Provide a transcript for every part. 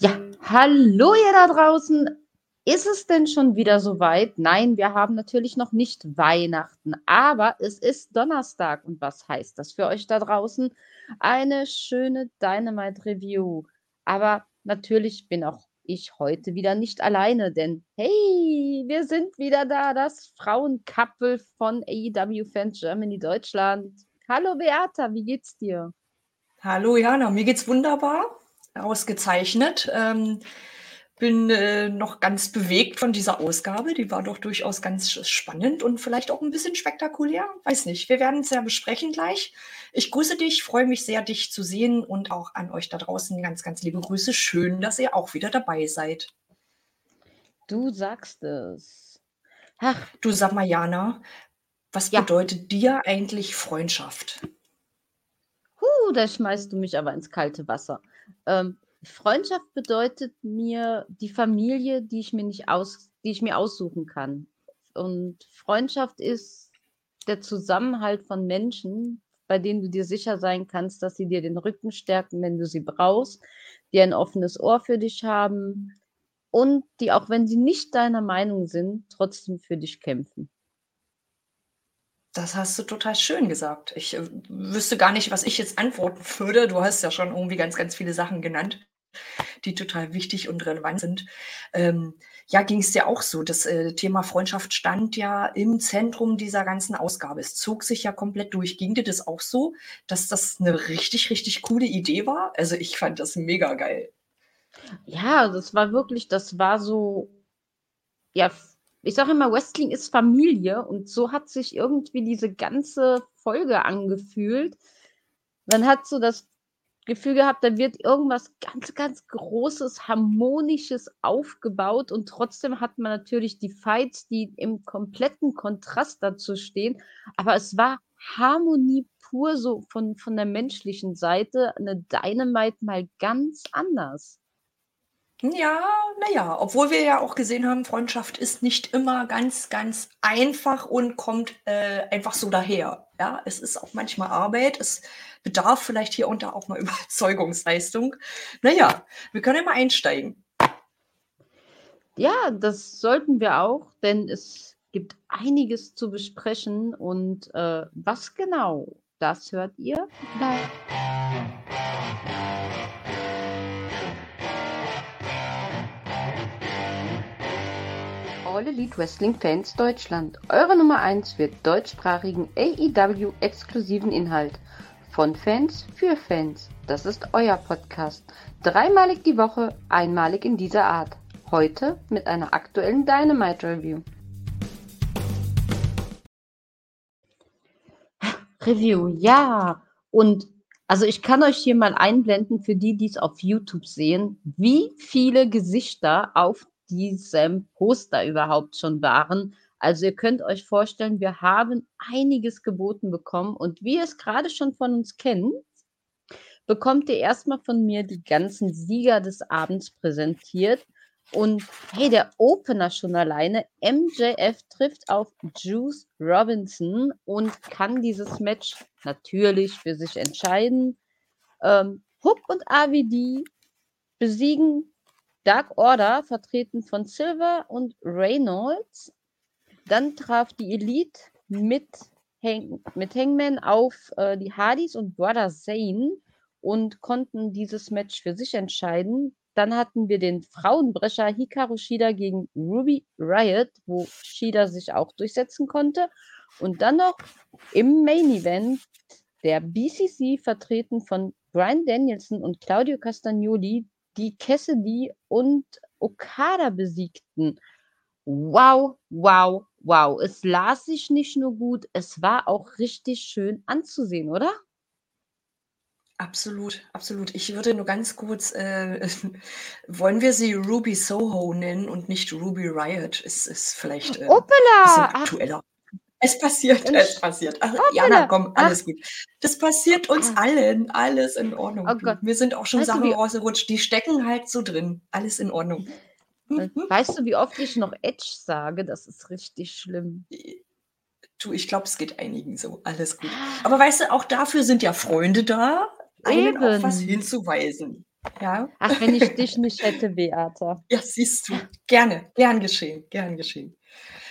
Ja, hallo ihr da draußen. Ist es denn schon wieder soweit? Nein, wir haben natürlich noch nicht Weihnachten, aber es ist Donnerstag. Und was heißt das für euch da draußen? Eine schöne Dynamite Review. Aber natürlich bin auch ich heute wieder nicht alleine, denn hey, wir sind wieder da, das Frauenkappel von AEW Fans Germany Deutschland. Hallo Beata, wie geht's dir? Hallo Jana, mir geht's wunderbar, ausgezeichnet. Ähm, bin äh, noch ganz bewegt von dieser Ausgabe. Die war doch durchaus ganz spannend und vielleicht auch ein bisschen spektakulär. Weiß nicht. Wir werden es ja besprechen gleich. Ich grüße dich, freue mich sehr, dich zu sehen und auch an euch da draußen ganz, ganz liebe Grüße. Schön, dass ihr auch wieder dabei seid. Du sagst es. Ach. Du sag mal, Jana, was ja. bedeutet dir eigentlich Freundschaft? Huh, da schmeißt du mich aber ins kalte Wasser. Ähm, Freundschaft bedeutet mir die Familie, die ich mir nicht aus, die ich mir aussuchen kann. Und Freundschaft ist der Zusammenhalt von Menschen, bei denen du dir sicher sein kannst, dass sie dir den Rücken stärken, wenn du sie brauchst, die ein offenes Ohr für dich haben und die, auch wenn sie nicht deiner Meinung sind, trotzdem für dich kämpfen. Das hast du total schön gesagt. Ich äh, wüsste gar nicht, was ich jetzt antworten würde. Du hast ja schon irgendwie ganz, ganz viele Sachen genannt, die total wichtig und relevant sind. Ähm, ja, ging es dir auch so. Das äh, Thema Freundschaft stand ja im Zentrum dieser ganzen Ausgabe. Es zog sich ja komplett durch. Ging dir das auch so, dass das eine richtig, richtig coole Idee war? Also ich fand das mega geil. Ja, das war wirklich, das war so, ja, ich sage immer, Wrestling ist Familie und so hat sich irgendwie diese ganze Folge angefühlt. Man hat so das Gefühl gehabt, da wird irgendwas ganz, ganz Großes, Harmonisches aufgebaut und trotzdem hat man natürlich die Fights, die im kompletten Kontrast dazu stehen. Aber es war Harmonie pur so von, von der menschlichen Seite, eine Dynamite mal ganz anders. Ja, naja, obwohl wir ja auch gesehen haben, Freundschaft ist nicht immer ganz, ganz einfach und kommt äh, einfach so daher. Ja, es ist auch manchmal Arbeit. Es bedarf vielleicht hier und da auch mal Überzeugungsleistung. Naja, wir können ja mal einsteigen. Ja, das sollten wir auch, denn es gibt einiges zu besprechen. Und äh, was genau, das hört ihr gleich. All Elite Wrestling Fans Deutschland. Eure Nummer 1 für deutschsprachigen AEW exklusiven Inhalt. Von Fans für Fans. Das ist euer Podcast. Dreimalig die Woche, einmalig in dieser Art. Heute mit einer aktuellen Dynamite Review. Review, ja. Und also ich kann euch hier mal einblenden für die, die es auf YouTube sehen, wie viele Gesichter auf diesem Poster überhaupt schon waren. Also ihr könnt euch vorstellen, wir haben einiges geboten bekommen und wie ihr es gerade schon von uns kennt, bekommt ihr erstmal von mir die ganzen Sieger des Abends präsentiert. Und hey, der Opener schon alleine, MJF trifft auf Juice Robinson und kann dieses Match natürlich für sich entscheiden. Ähm, Hook und AVD besiegen Dark Order, vertreten von Silver und Reynolds. Dann traf die Elite mit, Hang mit Hangman auf äh, die Hardys und Brother Zane und konnten dieses Match für sich entscheiden. Dann hatten wir den Frauenbrecher Hikaru Shida gegen Ruby Riot, wo Shida sich auch durchsetzen konnte. Und dann noch im Main Event der BCC vertreten von Brian Danielson und Claudio Castagnoli, die Cassidy und Okada besiegten. Wow, wow, wow. Es las sich nicht nur gut, es war auch richtig schön anzusehen, oder? Absolut, absolut. Ich würde nur ganz kurz, äh, wollen wir sie Ruby Soho nennen und nicht Ruby Riot? Ist, ist vielleicht äh, ein bisschen aktueller. Es passiert, es passiert. Ach, Jana, komm, alles Ach. gut. Das passiert uns ah. allen, alles in Ordnung. Oh Gott. Mir sind auch schon weißt Sachen rausgerutscht, die stecken halt so drin. Alles in Ordnung. Weißt du, wie oft ich noch Edge sage? Das ist richtig schlimm. Du, ich glaube, es geht einigen so. Alles gut. Aber weißt du, auch dafür sind ja Freunde da, einem auf was hinzuweisen. Ja. Ach, wenn ich dich nicht hätte, Beata. Ja, siehst du. Gerne, gern geschehen, gern geschehen.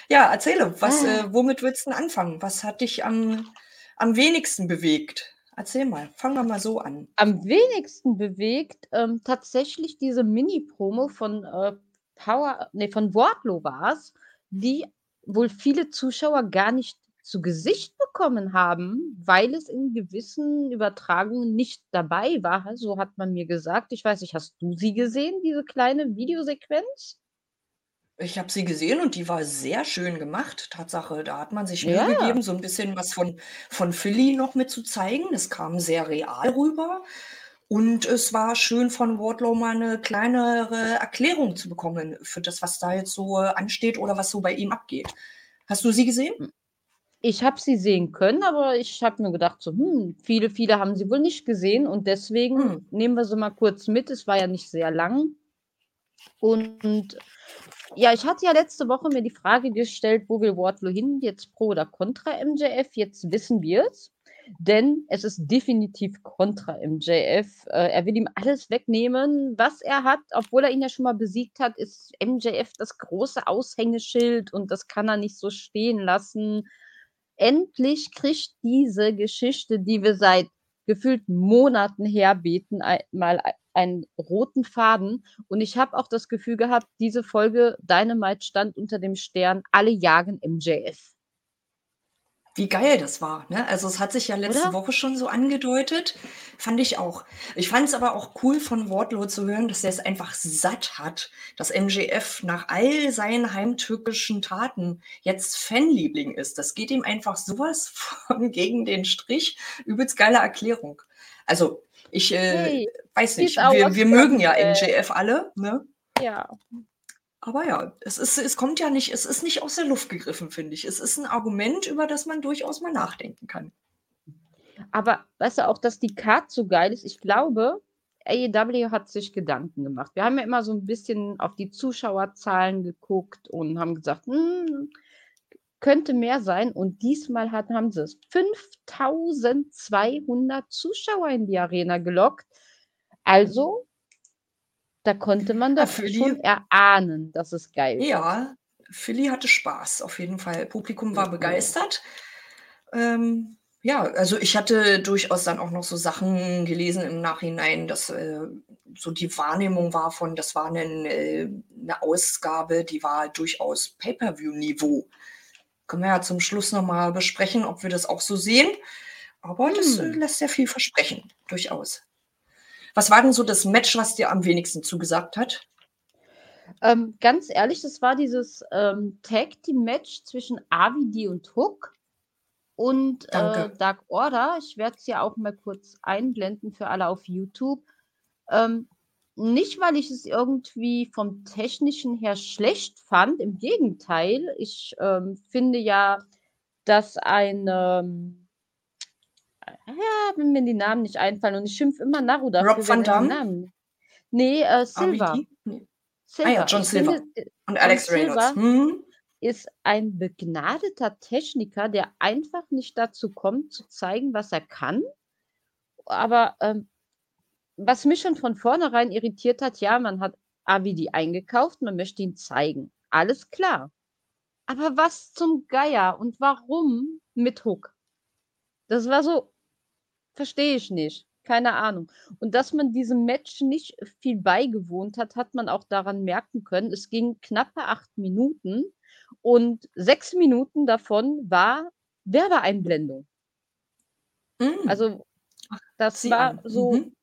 Ja, erzähle, was, Ah. äh, womit willst du denn anfangen? Was hat dich am, am wenigsten bewegt? Erzähl mal, fangen wir mal so an. Am wenigsten bewegt ähm, tatsächlich diese Mini-Promo von äh, Power, nee, von Wardlow war es, die wohl viele Zuschauer gar nicht zu Gesicht bekommen haben, weil es in gewissen Übertragungen nicht dabei war. So hat man mir gesagt. Ich weiß nicht, hast du sie gesehen, diese kleine Videosequenz? Ich habe sie gesehen und die war sehr schön gemacht. Tatsache, da hat man sich Mühe Ja. gegeben, so ein bisschen was von, von Philly noch mit zu zeigen. Es kam sehr real rüber. Und es war schön von Wardlow mal eine kleinere Erklärung zu bekommen für das, was da jetzt so äh, ansteht oder was so bei ihm abgeht. Hast du sie gesehen? Ich habe sie sehen können, aber ich habe mir gedacht, so, hm, viele, viele haben sie wohl nicht gesehen und deswegen Hm. nehmen wir sie mal kurz mit. Es war ja nicht sehr lang. Und ja, ich hatte ja letzte Woche mir die Frage gestellt, wo will Wardlow hin? Jetzt pro oder contra MJF? Jetzt wissen wir es. Denn es ist definitiv kontra MJF. Äh, er will ihm alles wegnehmen, was er hat. Obwohl er ihn ja schon mal besiegt hat, ist MJF das große Aushängeschild und das kann er nicht so stehen lassen endlich kriegt diese Geschichte, die wir seit gefühlt Monaten herbeten, mal ein- einen roten Faden. Und ich habe auch das Gefühl gehabt, diese Folge Dynamite stand unter dem Stern, alle jagen MJF. Wie geil das war. Ne? Also es hat sich ja letzte Oder? Woche schon so angedeutet. Fand ich auch. Ich fand es aber auch cool von Wardlow zu hören, dass er es einfach satt hat, dass MJF nach all seinen heimtückischen Taten jetzt Fanliebling ist. Das geht ihm einfach sowas von gegen den Strich. Übelst geile Erklärung. Also ich äh, Hey, weiß nicht, wir, wir mögen ja Stammfeld. MJF alle. Ne? Ja. Aber ja, es, ist, es kommt ja nicht, es ist nicht aus der Luft gegriffen, finde ich. Es ist ein Argument, über das man durchaus mal nachdenken kann. Aber weißt du auch, dass die Card so geil ist? Ich glaube, AEW hat sich Gedanken gemacht. Wir haben ja immer so ein bisschen auf die Zuschauerzahlen geguckt und haben gesagt, hm, könnte mehr sein. Und diesmal hat, haben sie es 5200 Zuschauer in die Arena gelockt. Also, da konnte man Ja, doch für schon erahnen, dass es geil wird. ja, Philly hatte Spaß, auf jeden Fall. Publikum war Ja. begeistert. Ähm, ja, also ich hatte durchaus dann auch noch so Sachen gelesen im Nachhinein, dass äh, so die Wahrnehmung war von, das war eine, äh, eine Ausgabe, die war durchaus Pay-per-view-Niveau. Können wir ja zum Schluss nochmal besprechen, ob wir das auch so sehen. Aber das äh, Hm. lässt sehr viel versprechen, durchaus. Was war denn so das Match, was dir am wenigsten zugesagt hat? Ähm, ganz ehrlich, das war dieses ähm, Tag Team Match zwischen AVD und Hook und äh. Dark Order. Ich werde es ja auch mal kurz einblenden für alle auf YouTube. Ähm, nicht, weil ich es irgendwie vom technischen her schlecht fand, im Gegenteil. Ich ähm, finde ja, dass ein, ähm, ja, wenn mir die Namen nicht einfallen und ich schimpfe immer Naru dafür, Rob Van Damme? Namen. Nee, äh, Silver. Nee. Ah Silver. ja, John Ich Silver finde, äh, und John Alex Reynolds. Silver Hm? ist ein begnadeter Techniker, der einfach nicht dazu kommt, zu zeigen, was er kann. Aber ähm, was mich schon von vornherein irritiert hat, ja, man hat AVD eingekauft, man möchte ihn zeigen. Alles klar. Aber was zum Geier und warum mit Hook? Das war so, verstehe ich nicht. Keine Ahnung. Und dass man diesem Match nicht viel beigewohnt hat, hat man auch daran merken können. Es ging knappe acht Minuten und sechs Minuten davon war Werbeeinblendung. Hm. Also das sieh war an. so, Mhm.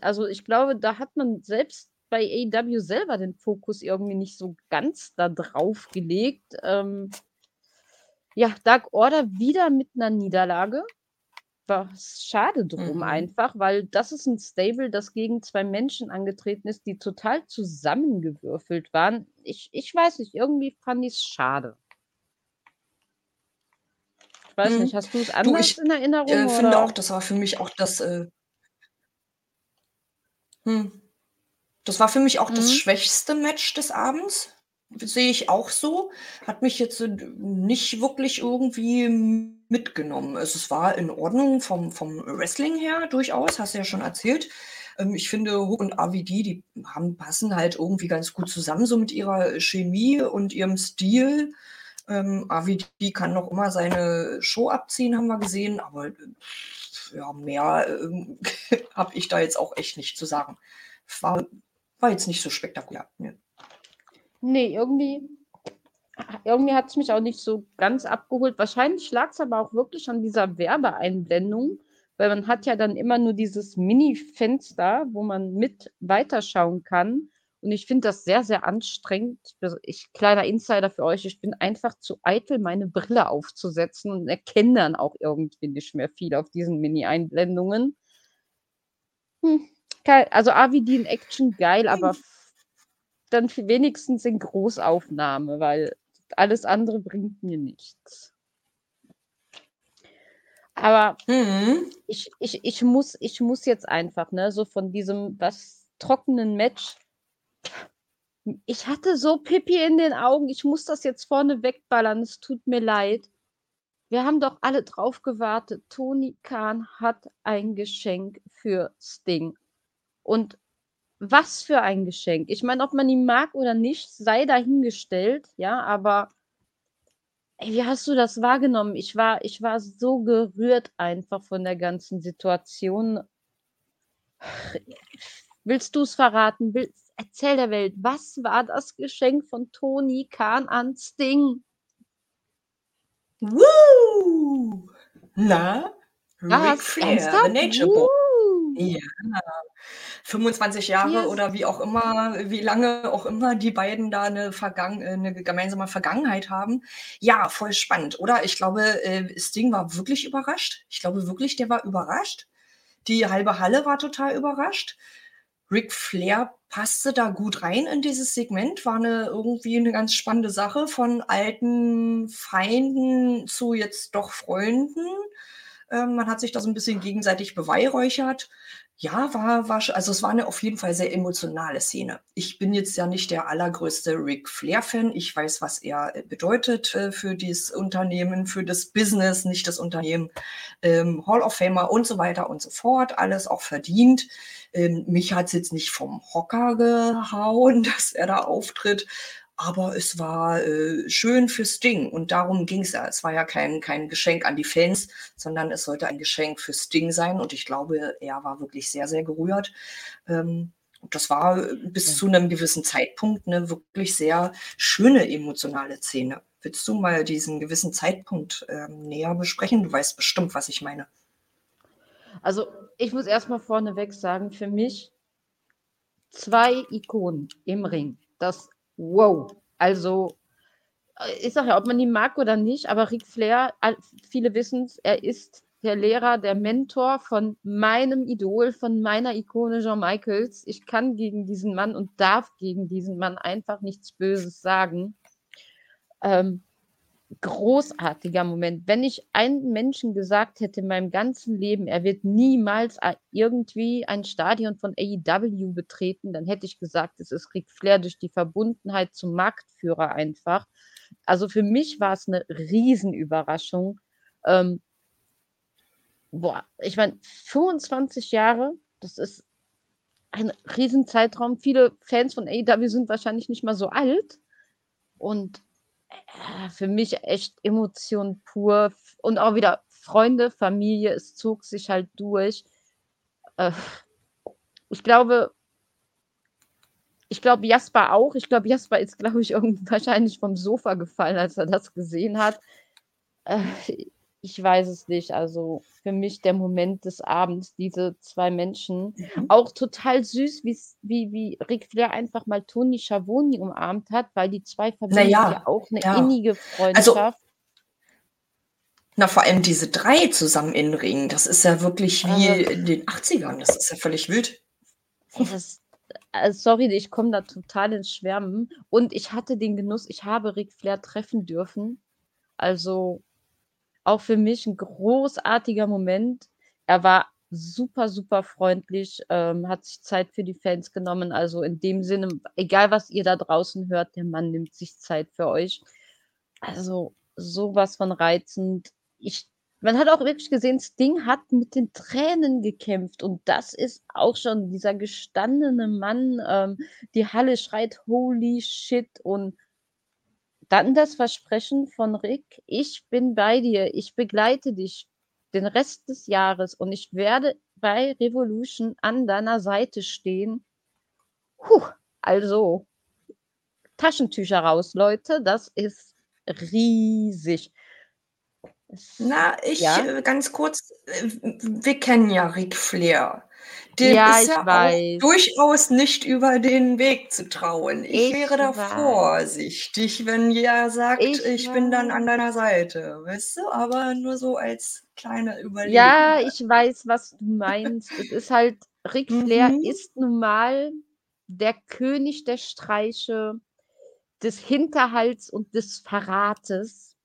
also ich glaube, da hat man selbst bei AEW selber den Fokus irgendwie nicht so ganz da drauf gelegt. Ähm, ja, Dark Order wieder mit einer Niederlage. War schade drum Mhm. einfach, weil das ist ein Stable, das gegen zwei Menschen angetreten ist, die total zusammengewürfelt waren. Ich, ich weiß nicht, irgendwie fand ich es schade. Ich weiß Hm. nicht, hast du es Du, anders ich in Erinnerung äh, finde auch, das war für mich auch das, äh, hm, das war für mich auch das Mhm. schwächste Match des Abends. Sehe ich auch so. Hat mich jetzt äh, nicht wirklich irgendwie mitgenommen. Also es war in Ordnung vom, vom Wrestling her durchaus, hast du ja schon erzählt. Ähm, ich finde, Hook und RVD, die haben, passen halt irgendwie ganz gut zusammen, so mit ihrer Chemie und ihrem Stil. Ähm, RVD kann noch immer seine Show abziehen, haben wir gesehen, aber ja, mehr ähm, habe ich da jetzt auch echt nicht zu sagen. War, war jetzt nicht so spektakulär. Ne. Nee, irgendwie, irgendwie hat es mich auch nicht so ganz abgeholt. Wahrscheinlich lag es aber auch wirklich an dieser Werbeeinblendung, weil man hat ja dann immer nur dieses Mini-Fenster, wo man mit weiterschauen kann. Und ich finde das sehr, sehr anstrengend. Also ich, kleiner Insider für euch, ich bin einfach zu eitel, meine Brille aufzusetzen und erkenne dann auch irgendwie nicht mehr viel auf diesen Mini-Einblendungen. Hm, also in Action geil, aber dann wenigstens in Großaufnahme, weil alles andere bringt mir nichts. Aber mhm. ich, ich, ich, muss, ich muss jetzt einfach, ne, so von diesem was trockenen Match. Ich hatte so Pipi in den Augen, ich muss das jetzt vorne wegballern, es tut mir leid. Wir haben doch alle drauf gewartet. Tony Khan hat ein Geschenk für Sting. Und was für ein Geschenk. Ich meine, ob man ihn mag oder nicht, sei dahingestellt, ja, aber ey, wie hast du das wahrgenommen? Ich war, ich war so gerührt einfach von der ganzen Situation. Willst du es verraten? Willst, erzähl der Welt, was war das Geschenk von Tony Khan an Sting? Woo! Na? Ric Flair, The Nature Boy. Ja. 25 Jahre yes. oder wie auch immer, wie lange auch immer die beiden da eine, Vergangen eine gemeinsame Vergangenheit haben. Ja, voll spannend, oder? Ich glaube, äh, Sting war wirklich überrascht. Ich glaube wirklich, der war überrascht. Die halbe Halle war total überrascht. Ric Flair passte da gut rein in dieses Segment, war eine, irgendwie eine ganz spannende Sache von alten Feinden zu jetzt doch Freunden. Ähm, man hat sich da so ein bisschen gegenseitig beweihräuchert. Ja, war, war, also es war eine auf jeden Fall sehr emotionale Szene. Ich bin jetzt ja nicht der allergrößte Ric Flair-Fan. Ich weiß, was er äh, bedeutet äh, für dieses Unternehmen, für das Business, nicht das Unternehmen. Ähm, Hall of Famer und so weiter und so fort. Alles auch verdient. Ähm, mich hat es jetzt nicht vom Hocker gehauen, dass er da auftritt. Aber es war äh, schön für Sting und darum ging es ja. Es war ja kein, kein Geschenk an die Fans, sondern es sollte ein Geschenk für Sting sein und ich glaube, er war wirklich sehr, sehr gerührt. Ähm, das war äh, bis ja. zu einem gewissen Zeitpunkt eine wirklich sehr schöne emotionale Szene. Willst du mal diesen gewissen Zeitpunkt ähm, näher besprechen? Du weißt bestimmt, was ich meine. Also ich muss erstmal vorneweg sagen, für mich zwei Ikonen im Ring. Das wow. Also, ich sage ja, ob man ihn mag oder nicht, aber Ric Flair, viele wissen es, er ist der Lehrer, der Mentor von meinem Idol, von meiner Ikone John Michaels. Ich kann gegen diesen Mann und darf gegen diesen Mann einfach nichts Böses sagen. Ähm, großartiger Moment. Wenn ich einem Menschen gesagt hätte in meinem ganzen Leben, er wird niemals irgendwie ein Stadion von AEW betreten, dann hätte ich gesagt, es ist Ric Flair durch die Verbundenheit zum Marktführer einfach. Also für mich war es eine Riesenüberraschung. Ähm, boah, ich meine, 25 Jahre, das ist ein Riesenzeitraum. Viele Fans von AEW sind wahrscheinlich nicht mal so alt. Und äh, für mich echt Emotion pur und auch wieder Freunde, Familie, es zog sich halt durch. Äh, ich glaube, ich glaube Jasper auch. Ich glaube, Jasper ist, glaube ich, wahrscheinlich vom Sofa gefallen, als er das gesehen hat. Ich weiß es nicht. Also für mich der Moment des Abends, diese zwei Menschen. Mhm. Auch total süß, wie, wie Ric Flair einfach mal Toni Schiavone umarmt hat, weil die zwei verbinden ja, ja, auch eine ja. innige also Freundschaft. Also, na, vor allem diese drei zusammen in Ring, das ist ja wirklich wie also, in den 80ern. Das ist ja völlig wild. Das, äh, sorry, ich komme da total ins Schwärmen. Und ich hatte den Genuss, ich habe Ric Flair treffen dürfen. Also auch für mich ein großartiger Moment. Er war super, super freundlich, ähm, hat sich Zeit für die Fans genommen. Also in dem Sinne, egal was ihr da draußen hört, der Mann nimmt sich Zeit für euch. Also sowas von reizend. Ich man hat auch wirklich gesehen, Sting hat mit den Tränen gekämpft und das ist auch schon dieser gestandene Mann. Ähm, die Halle schreit Holy shit und dann das Versprechen von Rick, ich bin bei dir, ich begleite dich den Rest des Jahres und ich werde bei Revolution an deiner Seite stehen. Puh, also Taschentücher raus, Leute, das ist riesig. Na, ich ja? Äh, ganz kurz, äh, wir kennen ja Ric Flair. Dem ja, ist ja durchaus nicht über den Weg zu trauen. Ich, ich wäre da weiß. vorsichtig, wenn jeder sagt, ich, ich bin dann an deiner Seite. Weißt du, aber nur so als kleine Überlegung. Ja, ich weiß, was du meinst. es ist halt, Ric Flair mhm. ist nun mal der König der Streiche, des Hinterhalts und des Verrates.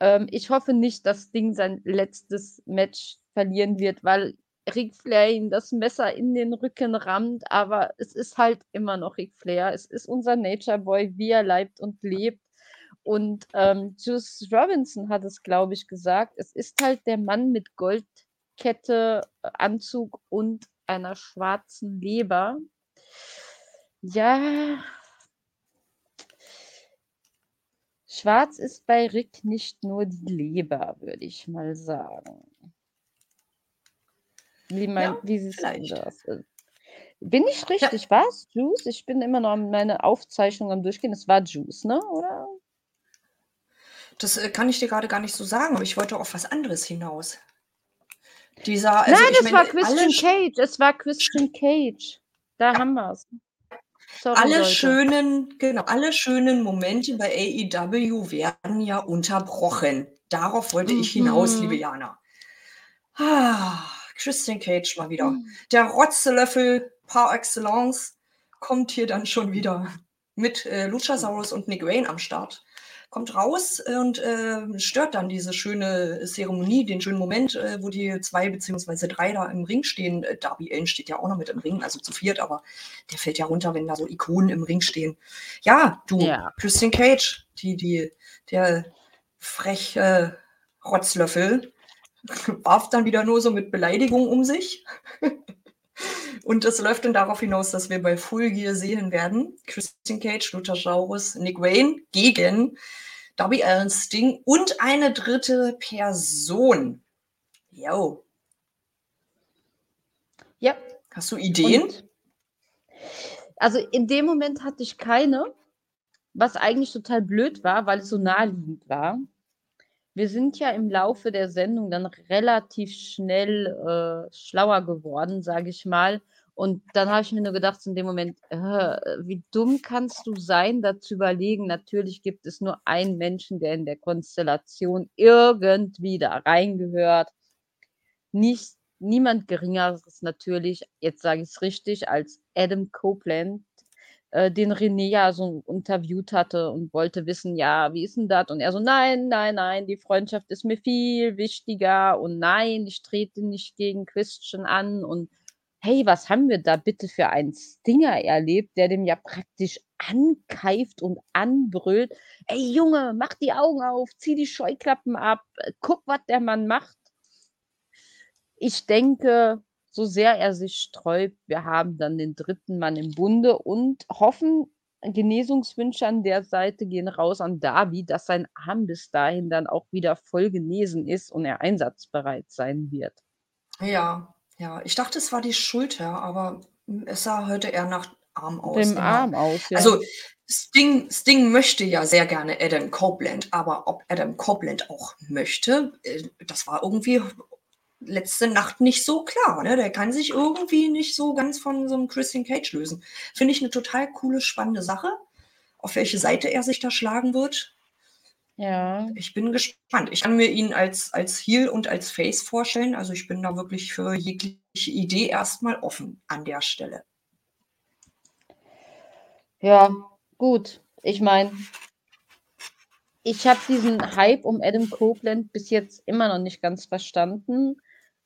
Ähm, ich hoffe nicht, dass Ding sein letztes Match verlieren wird, weil Ric Flair ihm das Messer in den Rücken rammt, aber es ist halt immer noch Ric Flair. Es ist unser Nature Boy, wie er leibt und lebt. Und ähm, Juice Robinson hat es, glaube ich, gesagt. Es ist halt der Mann mit Goldkette, Anzug und einer schwarzen Leber. Ja, Schwarz ist bei Rick nicht nur die Leber, würde ich mal sagen. Wie, mein, ja, wie vielleicht. das? Bin ich richtig? Ja. Was? Juice? Ich bin immer noch meine Aufzeichnung am Durchgehen. Es war Juice, ne? Oder? Das äh, kann ich dir gerade gar nicht so sagen, aber ich wollte auf was anderes hinaus. Dieser, also Nein, es war Christian Cage. Es war Christian Cage. Da ja. haben wir es. Alle Leute. schönen, genau, alle schönen Momente bei AEW werden ja unterbrochen. Darauf wollte ich hinaus, liebe mhm. Jana. Ah, Christian Cage mal wieder. Mhm. Der Rotzelöffel par excellence kommt hier dann schon wieder mit äh, Luchasaurus und Nick Wayne am Start kommt raus und äh, stört dann diese schöne Zeremonie, den schönen Moment, äh, wo die zwei beziehungsweise drei da im Ring stehen. Äh, Darby Allen steht ja auch noch mit im Ring, also zu viert, aber der fällt ja runter, wenn da so Ikonen im Ring stehen. Ja, du, ja. Christian Cage, die, die, der freche Rotzlöffel, warf dann wieder nur so mit Beleidigung um sich. Und das läuft dann darauf hinaus, dass wir bei Full Gear sehen werden: Christian Cage, Luchasaurus, Nick Wayne gegen Darby Allen Sting und eine dritte Person. Jo. Ja. Hast du Ideen? Und, also in dem Moment hatte ich keine, was eigentlich total blöd war, weil es so naheliegend war wir sind ja im Laufe der Sendung dann relativ schnell äh, schlauer geworden, sage ich mal. Und dann habe ich mir nur gedacht, in dem Moment, äh, wie dumm kannst du sein, da zu überlegen, natürlich gibt es nur einen Menschen, der in der Konstellation irgendwie da reingehört. Nicht, niemand Geringeres natürlich, jetzt sage ich es richtig, als Adam Copeland, äh, den René ja so interviewt hatte und wollte wissen, ja, wie ist denn das? Und er so, nein, nein, nein, die Freundschaft ist mir viel wichtiger und nein, ich trete nicht gegen Christian an und hey, was haben wir da bitte für einen Stinger erlebt, der dem ja praktisch ankeift und anbrüllt. Ey Junge, mach die Augen auf, zieh die Scheuklappen ab, guck, was der Mann macht. Ich denke, so sehr er sich sträubt, wir haben dann den dritten Mann im Bunde und hoffen, Genesungswünsche an der Seite gehen raus an Darby, dass sein Arm bis dahin dann auch wieder voll genesen ist und er einsatzbereit sein wird. Ja, ja. Ich dachte, es war die Schulter, aber es sah heute eher nach Arm aus. Dem Arm aus, ja. Also Sting, Sting möchte ja sehr gerne Adam Copeland, aber ob Adam Copeland auch möchte, äh, das war irgendwie letzte Nacht nicht so klar. Ne? Der kann sich irgendwie nicht so ganz von so einem Christian Cage lösen. Finde ich eine total coole, spannende Sache. Auf welche Seite er sich da schlagen wird. Ja. Ich bin gespannt. Ich kann mir ihn als, als Heel und als Face vorstellen. Also ich bin da wirklich für jegliche Idee erstmal offen an der Stelle. Ja, gut. Ich meine, ich habe diesen Hype um Adam Copeland bis jetzt immer noch nicht ganz verstanden.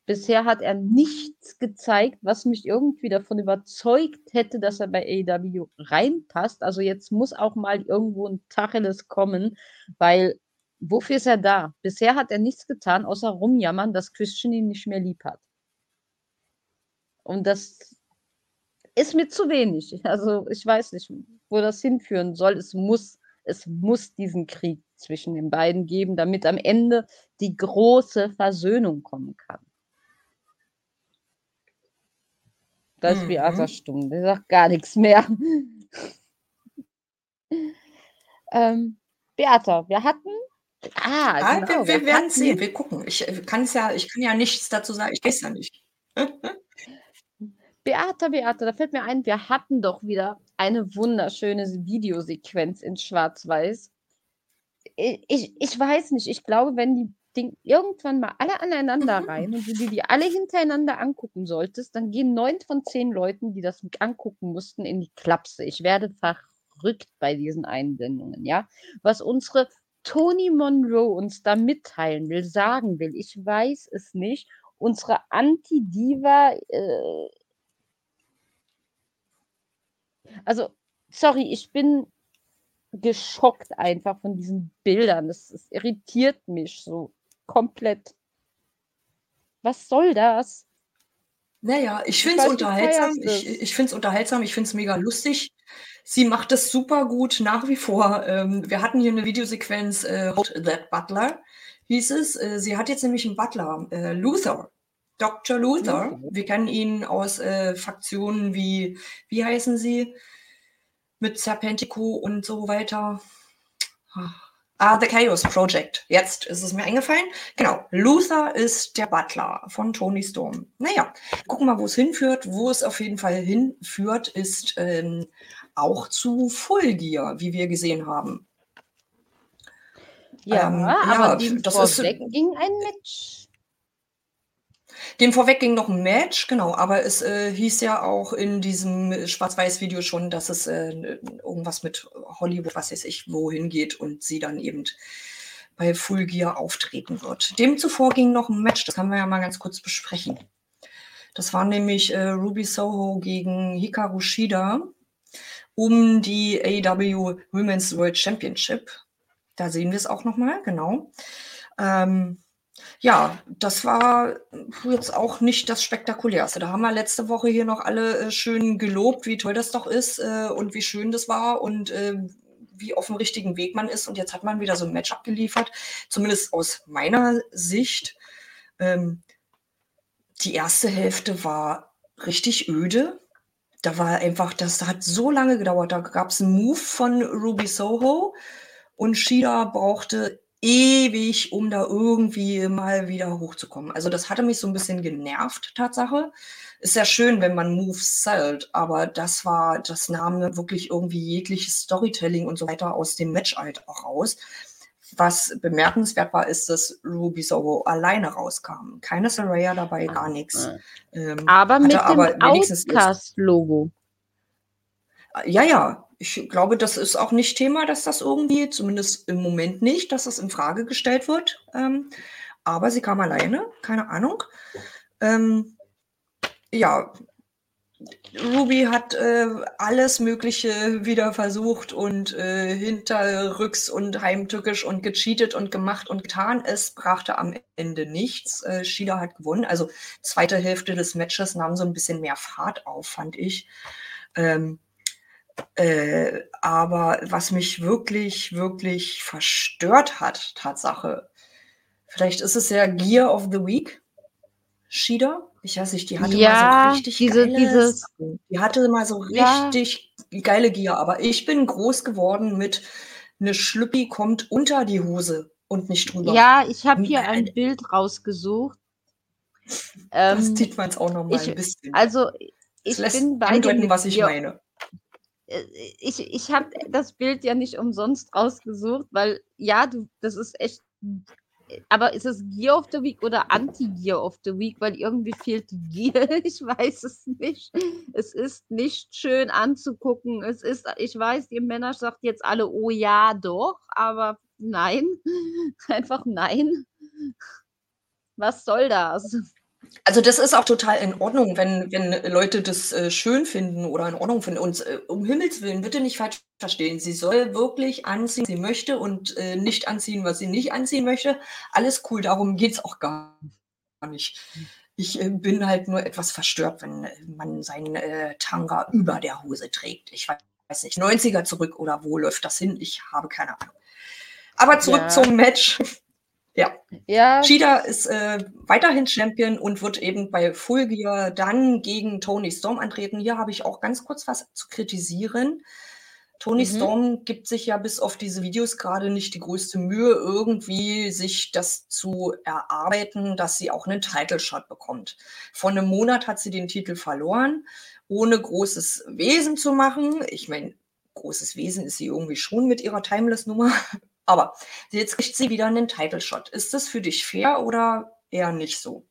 Bisher hat er nichts gezeigt, was mich irgendwie davon überzeugt hätte, dass er bei AEW reinpasst. Also jetzt muss auch mal irgendwo ein Tacheles kommen, weil wofür ist er da? Bisher hat er nichts getan, außer rumjammern, dass Christian ihn nicht mehr lieb hat. Und das ist mir zu wenig. Also ich weiß nicht, wo das hinführen soll. Es muss, es muss diesen Krieg zwischen den beiden geben, damit am Ende die große Versöhnung kommen kann. Da ist mhm. Beata stumm. Der sagt gar nichts mehr. ähm, Beata, wir hatten. Ah, ah genau, wir, wir, wir werden sehen. Wir gucken. Ich, äh, kann ja, ich kann ja nichts dazu sagen. Ich weiß ja nicht. Beata, Beata, da fällt mir ein, wir hatten doch wieder eine wunderschöne Videosequenz in Schwarz-Weiß. Ich, ich, ich weiß nicht, ich glaube, wenn die Ding irgendwann mal alle aneinander mhm. rein und du dir die alle hintereinander angucken solltest, dann gehen neun von zehn Leuten, die das angucken mussten, in die Klapse. Ich werde verrückt bei diesen Einblendungen, ja. Was unsere Tony Monroe uns da mitteilen will, sagen will, ich weiß es nicht. Unsere Anti-Diva, äh, also, sorry, ich bin geschockt einfach von diesen Bildern. Das, das irritiert mich so komplett. Was soll das? Naja, ich finde es unterhaltsam. Ich, ich finde es unterhaltsam. Ich finde es mega lustig. Sie macht es super gut nach wie vor. Ähm, wir hatten hier eine Videosequenz, äh, That Butler hieß es. Äh, sie hat jetzt nämlich einen Butler, äh, Luther. Dr. Luther. Mhm. Wir kennen ihn aus äh, Faktionen wie, wie heißen sie? Mit Serpentico und so weiter. Ach Ah, The Chaos Project. Jetzt ist es mir eingefallen. Genau. Luther ist der Butler von Tony Storm. Naja, gucken wir mal, wo es hinführt. Wo es auf jeden Fall hinführt, ist ähm, auch zu Full Gear, wie wir gesehen haben. Ja, ähm, aber ja, das ist, ging ein Match. Dem vorweg ging noch ein Match, genau, aber es äh, hieß ja auch in diesem Schwarz-Weiß-Video schon, dass es äh, irgendwas mit Hollywood, was weiß ich, wohin geht und sie dann eben bei Full Gear auftreten wird. Dem zuvor ging noch ein Match, das können wir ja mal ganz kurz besprechen. Das war nämlich äh, Ruby Soho gegen Hikaru Shida um die AW Women's World Championship. Da sehen wir es auch nochmal, genau. Ähm, ja, das war jetzt auch nicht das Spektakulärste. Da haben wir letzte Woche hier noch alle äh, schön gelobt, wie toll das doch ist äh, und wie schön das war und äh, wie auf dem richtigen Weg man ist. Und jetzt hat man wieder so ein Match abgeliefert, zumindest aus meiner Sicht. Ähm, die erste Hälfte war richtig öde. Da war einfach, das hat so lange gedauert. Da gab es einen Move von Ruby Soho und Shida brauchte ewig, um da irgendwie mal wieder hochzukommen. Also das hatte mich so ein bisschen genervt, Tatsache. Ist ja schön, wenn man Moves zählt, aber das war, das nahm wirklich irgendwie jegliches Storytelling und so weiter aus dem Match halt auch raus. Was bemerkenswert war, ist, dass Ruby Soho alleine rauskam. Keine Saraya dabei, gar nichts. Ähm, aber mit dem Outcast-Logo. Ja, ja, ich glaube, das ist auch nicht Thema, dass das irgendwie, zumindest im Moment nicht, dass das in Frage gestellt wird. Ähm, aber sie kam alleine, keine Ahnung. Ähm, ja, Ruby hat äh, alles Mögliche wieder versucht und äh, hinterrücks und heimtückisch und gecheatet und gemacht und getan. Es brachte am Ende nichts. Äh, Shida hat gewonnen. Also zweite Hälfte des Matches nahm so ein bisschen mehr Fahrt auf, fand ich. Ähm, äh, aber was mich wirklich, wirklich verstört hat, Tatsache, vielleicht ist es ja Gear of the Week, Shida. Ich weiß nicht, die hatte ja, mal so richtig diese, geile dieses, Die hatte mal so richtig ja. geile Gear, aber ich bin groß geworden mit eine Schlüppi kommt unter die Hose und nicht drüber. Ja, ich habe hier ein Bild rausgesucht. Das ähm, sieht man es auch noch mal ich, ein bisschen. Also ich bin bei andeuten, was ich meine. Äh, ich, ich habe das Bild ja nicht umsonst rausgesucht, weil ja, du, das ist echt. Aber ist es Gear of the Week oder Anti-Gear of the Week? Weil irgendwie fehlt die Gear. Ich weiß es nicht. Es ist nicht schön anzugucken. Es ist, ich weiß, ihr Männer sagt jetzt alle, oh ja, doch, aber nein. Einfach nein. Was soll das? Also, das ist auch total in Ordnung, wenn wenn Leute das, äh, schön finden oder in Ordnung finden. Und, äh, um Himmels Willen, bitte nicht falsch verstehen. Sie soll wirklich anziehen, sie möchte und, äh, nicht anziehen, was sie nicht anziehen möchte. Alles cool, darum geht's auch gar nicht. Ich, äh, bin halt nur etwas verstört, wenn, äh, man seinen, äh, Tanga über der Hose trägt. Ich weiß nicht, 90er zurück oder wo läuft das hin? Ich habe keine Ahnung. Aber zurück Ja. zum Match. Ja. Ja. Shida ist, äh, weiterhin Champion und wird eben bei Full Gear dann gegen Toni Storm antreten. Hier habe ich auch ganz kurz was zu kritisieren. Toni Mhm. Storm gibt sich ja bis auf diese Videos gerade nicht die größte Mühe, irgendwie sich das zu erarbeiten, dass sie auch einen Title Shot bekommt. Vor 'nem Monat hat sie den Titel verloren, ohne großes Wesen zu machen. Ich meine, großes Wesen ist sie irgendwie schon mit ihrer Timeless-Nummer. Aber jetzt kriegt sie wieder 'nen Title Shot. Ist das für dich fair oder eher nicht so?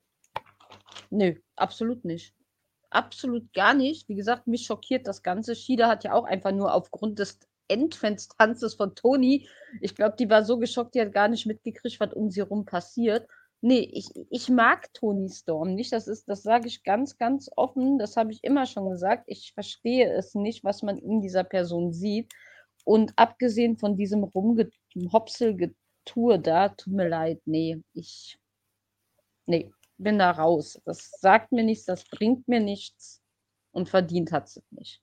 Nö, absolut nicht. Absolut gar nicht. Wie gesagt, mich schockiert das Ganze. Shida hat ja auch einfach nur aufgrund des Entrance-Tanzes von Toni ich glaube, die war so geschockt, die hat gar nicht mitgekriegt, was um sie rum passiert. Ne, ich ich mag Toni Storm nicht. Das ist das sage ich ganz, ganz offen. Das habe ich immer schon gesagt. Ich verstehe es nicht, was man in dieser Person sieht. Und abgesehen von diesem Rumge Hopselgetue da, tut mir leid, ne, ich ne, bin da raus. Das sagt mir nichts, das bringt mir nichts und verdient hat sie's nicht.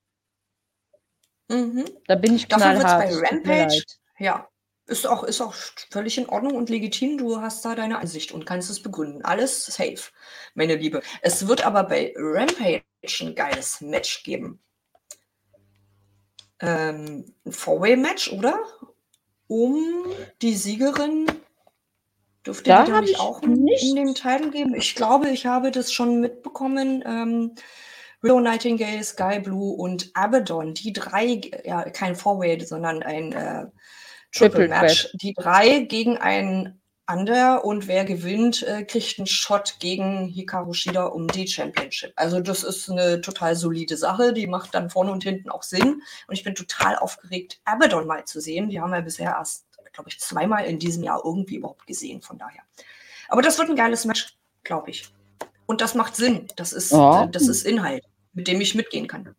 Mhm. Da bin ich Dafür wird's knallhart. bei Es Rampage ja, ist auch ist auch völlig in Ordnung und legitim. Du hast da deine Ansicht und kannst es begründen. Alles safe, meine Liebe. Es wird aber bei Rampage 'n geiles Match geben. Ähm, 'n Four-Way-Match, oder? Um die Siegerin dürfte Da die nicht ich auch 'n in den nichts Title geben? Ich glaube, ich habe das schon mitbekommen. Ähm, Willow Nightingale, Sky Blue und Abaddon, die 3 g ja, kein Four-Way, sondern ein, äh, Triple Triple Match. Threat. Die 3 gegeneinander und wer gewinnt, äh, kriegt 'n Shot gegen Hikaru Shida um die Championship. Also, das ist 'ne total solide Sache. Die macht dann vorne und hinten auch Sinn. Und ich bin total aufgeregt, Abaddon mal zu sehen. Die haben wir bisher erst, glaube ich, zweimal in diesem Jahr irgendwie überhaupt gesehen, von daher. Aber das wird 'n geiles Match, glaube ich. Und das macht Sinn. Das ist Ja. das ist Inhalt, mit dem ich mitgehen kann.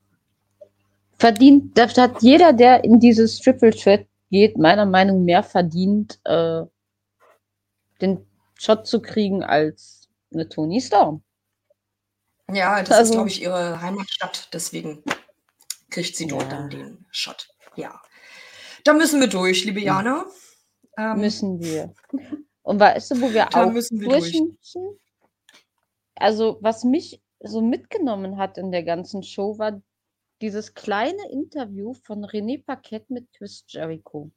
Verdient das hat jeder, der in dieses Triple Threat geht, meiner Meinung mehr verdient, äh, den Shot zu kriegen als 'ne Toni Storm. Ja, das ist, Also glaube ich, ihre Heimatstadt, deswegen kriegt sie dort dann Ja. den Shot. Ja. Da müssen wir durch, liebe. Jana. Ähm Müssen wir. Und weißt du, wo wir auch müssen wir durch durch. müssen? Also, was mich so mitgenommen hat in der ganzen Show, war dieses kleine Interview von René Paquette mit Chris Jericho.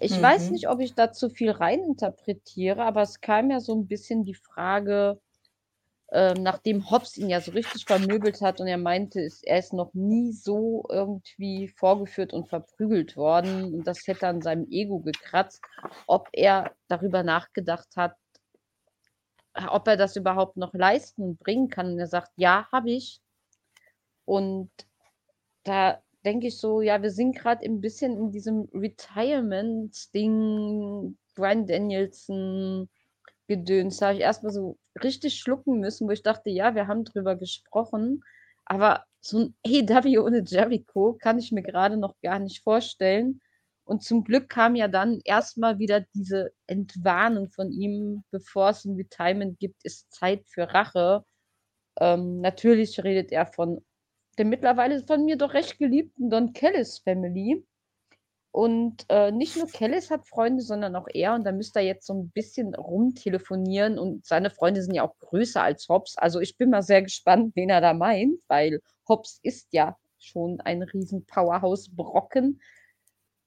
Ich weiß Mhm. nicht, ob ich da zu viel reininterpretiere, aber es kam ja so 'n bisschen die Frage, ähm, nachdem Hobbs ihn ja so richtig vermöbelt hat und er meinte, es er ist noch nie so irgendwie vorgeführt und verprügelt worden und das hätte an seinem Ego gekratzt, ob er darüber nachgedacht hat ob er das überhaupt noch leisten und bringen kann. Und er sagt: „Ja, habe ich.“ Und da denke ich so, ja, wir sind grad 'n bisschen in diesem Retirement-Ding, Bryan Danielson Gedöns. Da habe ich erst mal so richtig schlucken müssen, wo ich dachte: „Ja, wir haben drüber gesprochen.“ Aber so 'n AEW ohne Jericho kann ich mir grade noch gar nicht vorstellen. Und zum Glück kam ja dann erst mal wieder diese Entwarnung von ihm: „Bevor's 'n Retirement gibt, ist Zeit für Rache.“ Ähm, natürlich redet er von der mittlerweile von mir doch recht geliebten Don Callis Family. Und, äh, nicht nur Callis hat Freunde, sondern auch er und da müsste er jetzt so 'n bisschen rumtelefonieren und seine Freunde sind ja auch größer als Hobbs. Also, ich bin mal sehr gespannt, wen er da meint, weil Hobbs ist ja schon ein riesen Powerhouse-Brocken.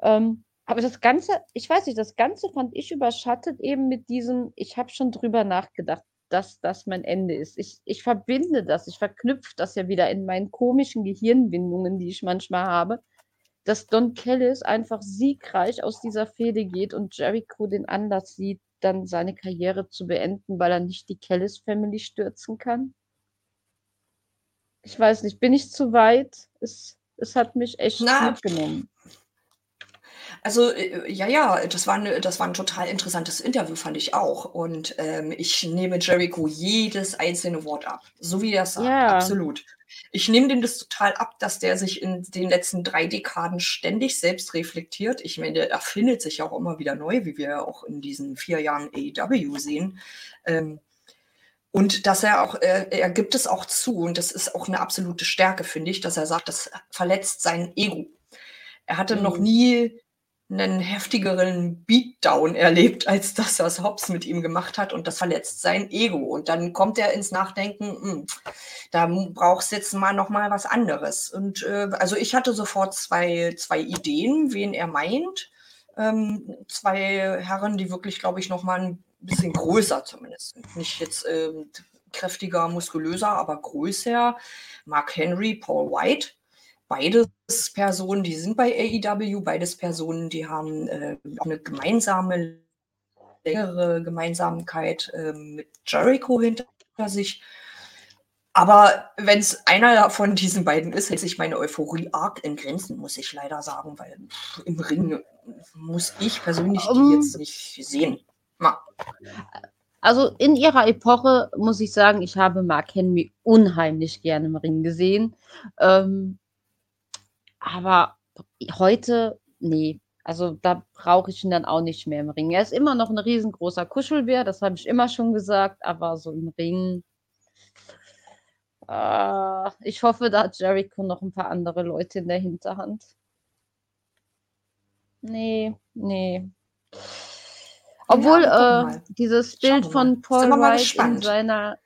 Ähm, aber das Ganze ich weiß nicht, das Ganze fand ich überschattet eben mit diesem: „Ich habe schon drüber nachgedacht, dass das mein Ende ist.“ Ich ich verbinde das, ich verknüpfe das ja wieder in meinen komischen Gehirnwindungen, die ich manchmal habe, dass Don Callis einfach siegreich aus dieser Fehde geht und Jericho den Anlass sieht, dann seine Karriere zu beenden, weil er nicht die Callis Family stürzen kann. Ich weiß nicht, bin ich zu weit? Es es hat mich echt Na mitgenommen. Also, äh, ja, ja, das war 'ne das war 'n total interessantes Interview, fand ich auch. Und, ähm, ich nehme Jericho jedes einzelne Wort ab, so wie er's sagt, Ja. absolut. Ich nehme dem das total ab, dass der sich in den letzten 3 Dekaden ständig selbst reflektiert. Ich meine, der erfindet sich auch immer wieder neu, wie wir ja auch in diesen 4 Jahren AEW sehen. Ähm, und dass er auch äh, er gibt es auch zu und das ist auch 'ne absolute Stärke, finde ich, dass er sagt, das verletzt sein Ego. Er hatte noch Mhm. nie 'nen heftigeren Beatdown erlebt, als das, was Hobbs mit ihm gemacht hat und das verletzt sein Ego. Und dann kommt er ins Nachdenken, hm, da m braucht's jetzt mal noch mal was anderes. Und, äh, also, ich hatte sofort zwei zwei Ideen, wen er meint. Ähm, 2 Herren, die wirklich, glaube ich, noch mal 'n bisschen größer zumindest. Nicht jetzt, ähm, kräftiger, muskulöser, aber größer. Mark Henry, Paul White. Beides Personen, die sind bei AEW, beides Personen, die haben, äh, auch 'ne gemeinsame längere Gemeinsamkeit, ähm, mit Jericho hinter sich. Aber wenn's einer von diesen beiden ist, hält sich meine Euphorie arg in Grenzen, muss ich leider sagen, weil im Ring muss ich persönlich die Ähm jetzt nicht sehen. Ma Also, in ihrer Epoche muss ich sagen, ich habe Mark Henry unheimlich gerne im Ring gesehen. Ähm aber heute, ne. Also, da brauche ich ihn dann auch nicht mehr im Ring. Er ist immer noch 'n riesengroßer Kuschelbär, das habe ich immer schon gesagt, aber so im Ring ah, ich hoffe, da hat Jericho noch 'n paar andere Leute in der Hinterhand. Ne, ne. Obwohl, Ja, äh, dieses Bild von Paul White in seiner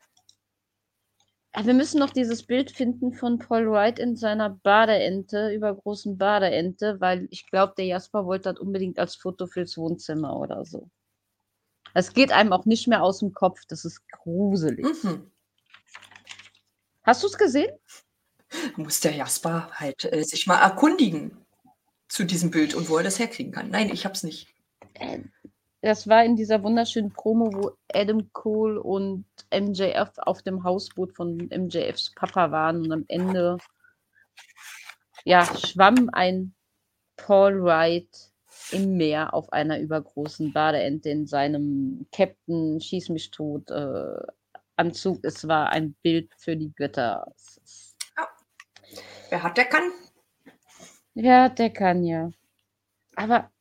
wir müssen noch dieses Bild finden von Paul White in seiner Badeente übergroßen Badeente, weil ich glaube, der Jasper wollte das unbedingt als Foto fürs Wohnzimmer oder so. Es geht einem auch nicht mehr aus'm Kopf, das ist gruselig. Mhm. Hast du's gesehen? Muss der Jasper halt, äh, sich mal erkundigen zu diesem Bild und wo er das herkriegen kann. Nein, ich habe es nicht. Äh, das war in dieser wunderschönen Promo, wo Adam Cole und MJF auf dem Hausboot von MJFs Papa waren und am Ende ja, schwamm ein Paul White im Meer auf einer übergroßen Badeente in seinem Captain Schieß mich tot, äh, Anzug. Es war ein Bild für die Götter. Ja. Wer hat, der kann. Ja, der kann ja. Aber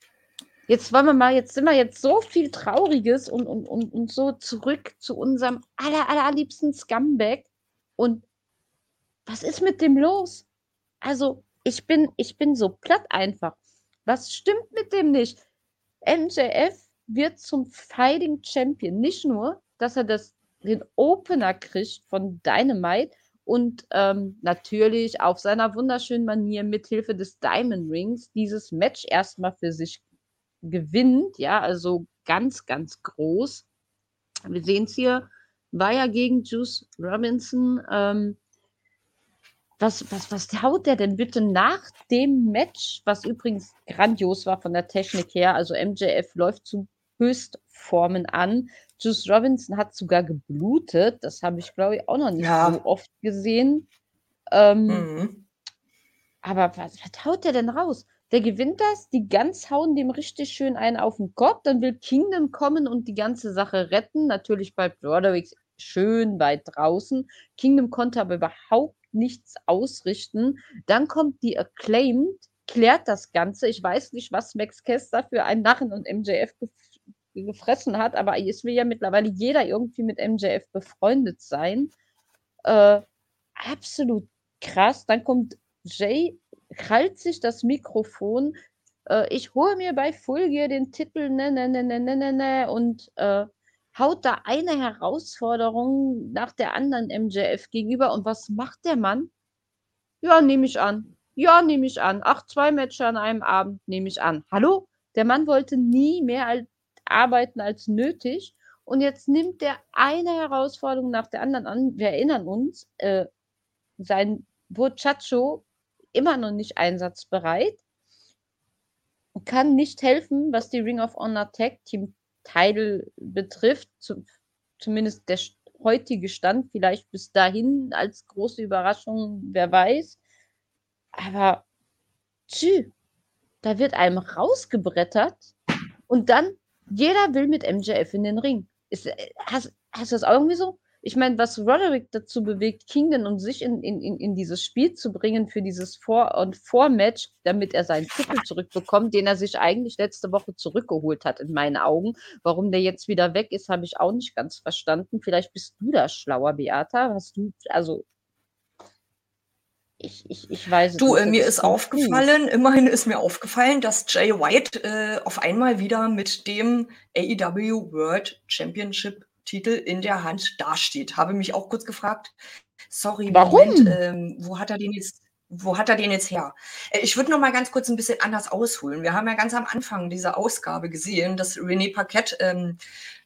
jetzt wollen wir mal jetzt sind wir jetzt so viel Trauriges und und und und so zurück zu unserem aller aller allerliebsten Scumbag. Und was ist mit dem los? Also, ich bin ich bin so platt einfach. Was stimmt mit dem nicht? MJF wird zum Fighting Champion. Nicht nur, dass er das den Opener kriegt von Dynamite und, ähm, natürlich auf seiner wunderschönen Manier mit Hilfe des Diamond Rings dieses Match erst mal für sich gewinnt, ja, also ganz, ganz groß. Wir sehen's hier, war ja gegen Juice Robinson. Ähm was was was haut der denn bitte nach dem Match, was übrigens grandios war von der Technik her, also MJF läuft zu Höchstformen an. Juice Robinson hat sogar geblutet. Das habe ich, glaube ich, auch noch nicht Ja. so oft gesehen. Ähm Mhm. aber was was haut der denn raus? Der gewinnt das, die Guns hauen dem richtig schön einen auf 'n Kopf, dann will Kingdom kommen und die ganze Sache retten. Natürlich bleibt Roderick schön weit draußen. Kingdom konnte aber überhaupt nichts ausrichten. Dann kommt die Acclaimed, klärt das Ganze. Ich weiß nicht, was Max Caster für einen Narren und MJF gef gefressen hat, aber es will ja mittlerweile jeder irgendwie mit MJF befreundet sein. Äh, absolut krass. Dann kommt Jay, krallt sich das Mikrofon. Äh, ich hole mir bei Full Gear den Titel, ne, ne, ne, ne, ne, ne, ne, und, äh, haut da eine Herausforderung nach der anderen MJF gegenüber. Und was macht der Mann? Ja, nehme ich an. Ja, nehme ich an. Ach, 2 Matches an einem Abend, nehme ich an. Hallo? Der Mann wollte nie mehr arbeiten als nötig und jetzt nimmt der eine Herausforderung nach der anderen an. Wir erinnern uns, äh, sein Muchacho immer noch nicht einsatzbereit. Kann nicht helfen, was die Ring of Honor Tag Team Title betrifft, zu zumindest der heutige Stand, vielleicht bis dahin als große Überraschung, wer weiß. Aber tschü, da wird einem rausgebrettert und dann jeder will mit MJF in den Ring. Ist, äh, hast, hast du das auch irgendwie so? Ich meine, was Roderick dazu bewegt, Kingdon und sich in, in, in dieses Spiel zu bringen für dieses Vor- und Vormatch, damit er seinen Titel zurückbekommt, den er sich eigentlich letzte Woche zurückgeholt hat, in meinen Augen. Warum der jetzt wieder weg ist, habe ich auch nicht ganz verstanden. Vielleicht bist du da schlauer, Beata. Hast du, also ich, ich, ich weiß Du, äh, mir ist aufgefallen, immerhin ist mir aufgefallen, dass Jay White äh, auf einmal wieder mit dem AEW World Championship Titel in der Hand dasteht. Habe mich auch kurz gefragt, sorry, Warum? Moment, ähm, wo hat er den jetzt? Wo hat er den jetzt her? Äh, ich würde noch mal ganz kurz ein bisschen anders ausholen. Wir haben ja ganz am Anfang dieser Ausgabe gesehen, dass René Paquette ähm,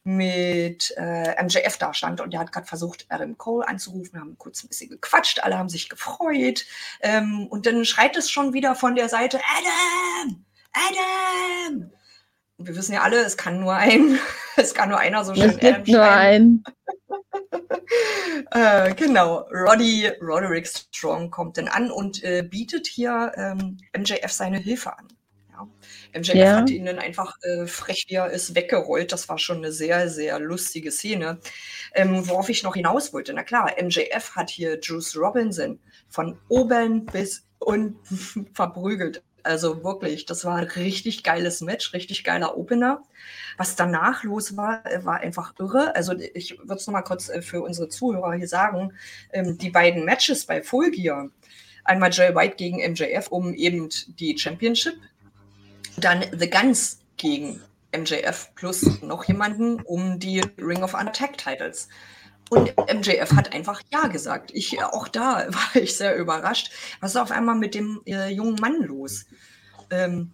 mit äh, MJF da stand und der hat gerade versucht, Adam Cole anzurufen, Wir haben kurz ein bisschen gequatscht, alle haben sich gefreut ähm, und dann schreit es schon wieder von der Seite, Adam! Adam! Wir wissen ja alle, es kann nur ein, es kann nur einer so schön es gibt nur einen. äh, genau, Roddy Roderick Strong kommt dann an und äh, bietet hier ähm, MJF seine Hilfe an. Ja. MJF ja. hat ihn dann einfach äh, frech, wie er ist, weggerollt. Das war schon eine sehr, sehr lustige Szene. Ähm, worauf ich noch hinaus wollte, na klar, MJF hat hier Juice Robinson von oben bis unten verprügelt. Also wirklich, das war ein richtig geiles Match, richtig geiler Opener. Was danach los war, äh, war einfach irre. Also ich würde es nochmal kurz äh, für unsere Zuhörer hier sagen. Ähm, die beiden Matches bei Full Gear, einmal Jay White gegen MJF um eben die Championship, dann The Guns gegen MJF plus noch jemanden um die Ring of Honor Tag Titles. Und MJF hat einfach Ja gesagt. Ich, auch da war ich sehr überrascht. Was ist auf einmal mit dem äh, jungen Mann los? Ähm,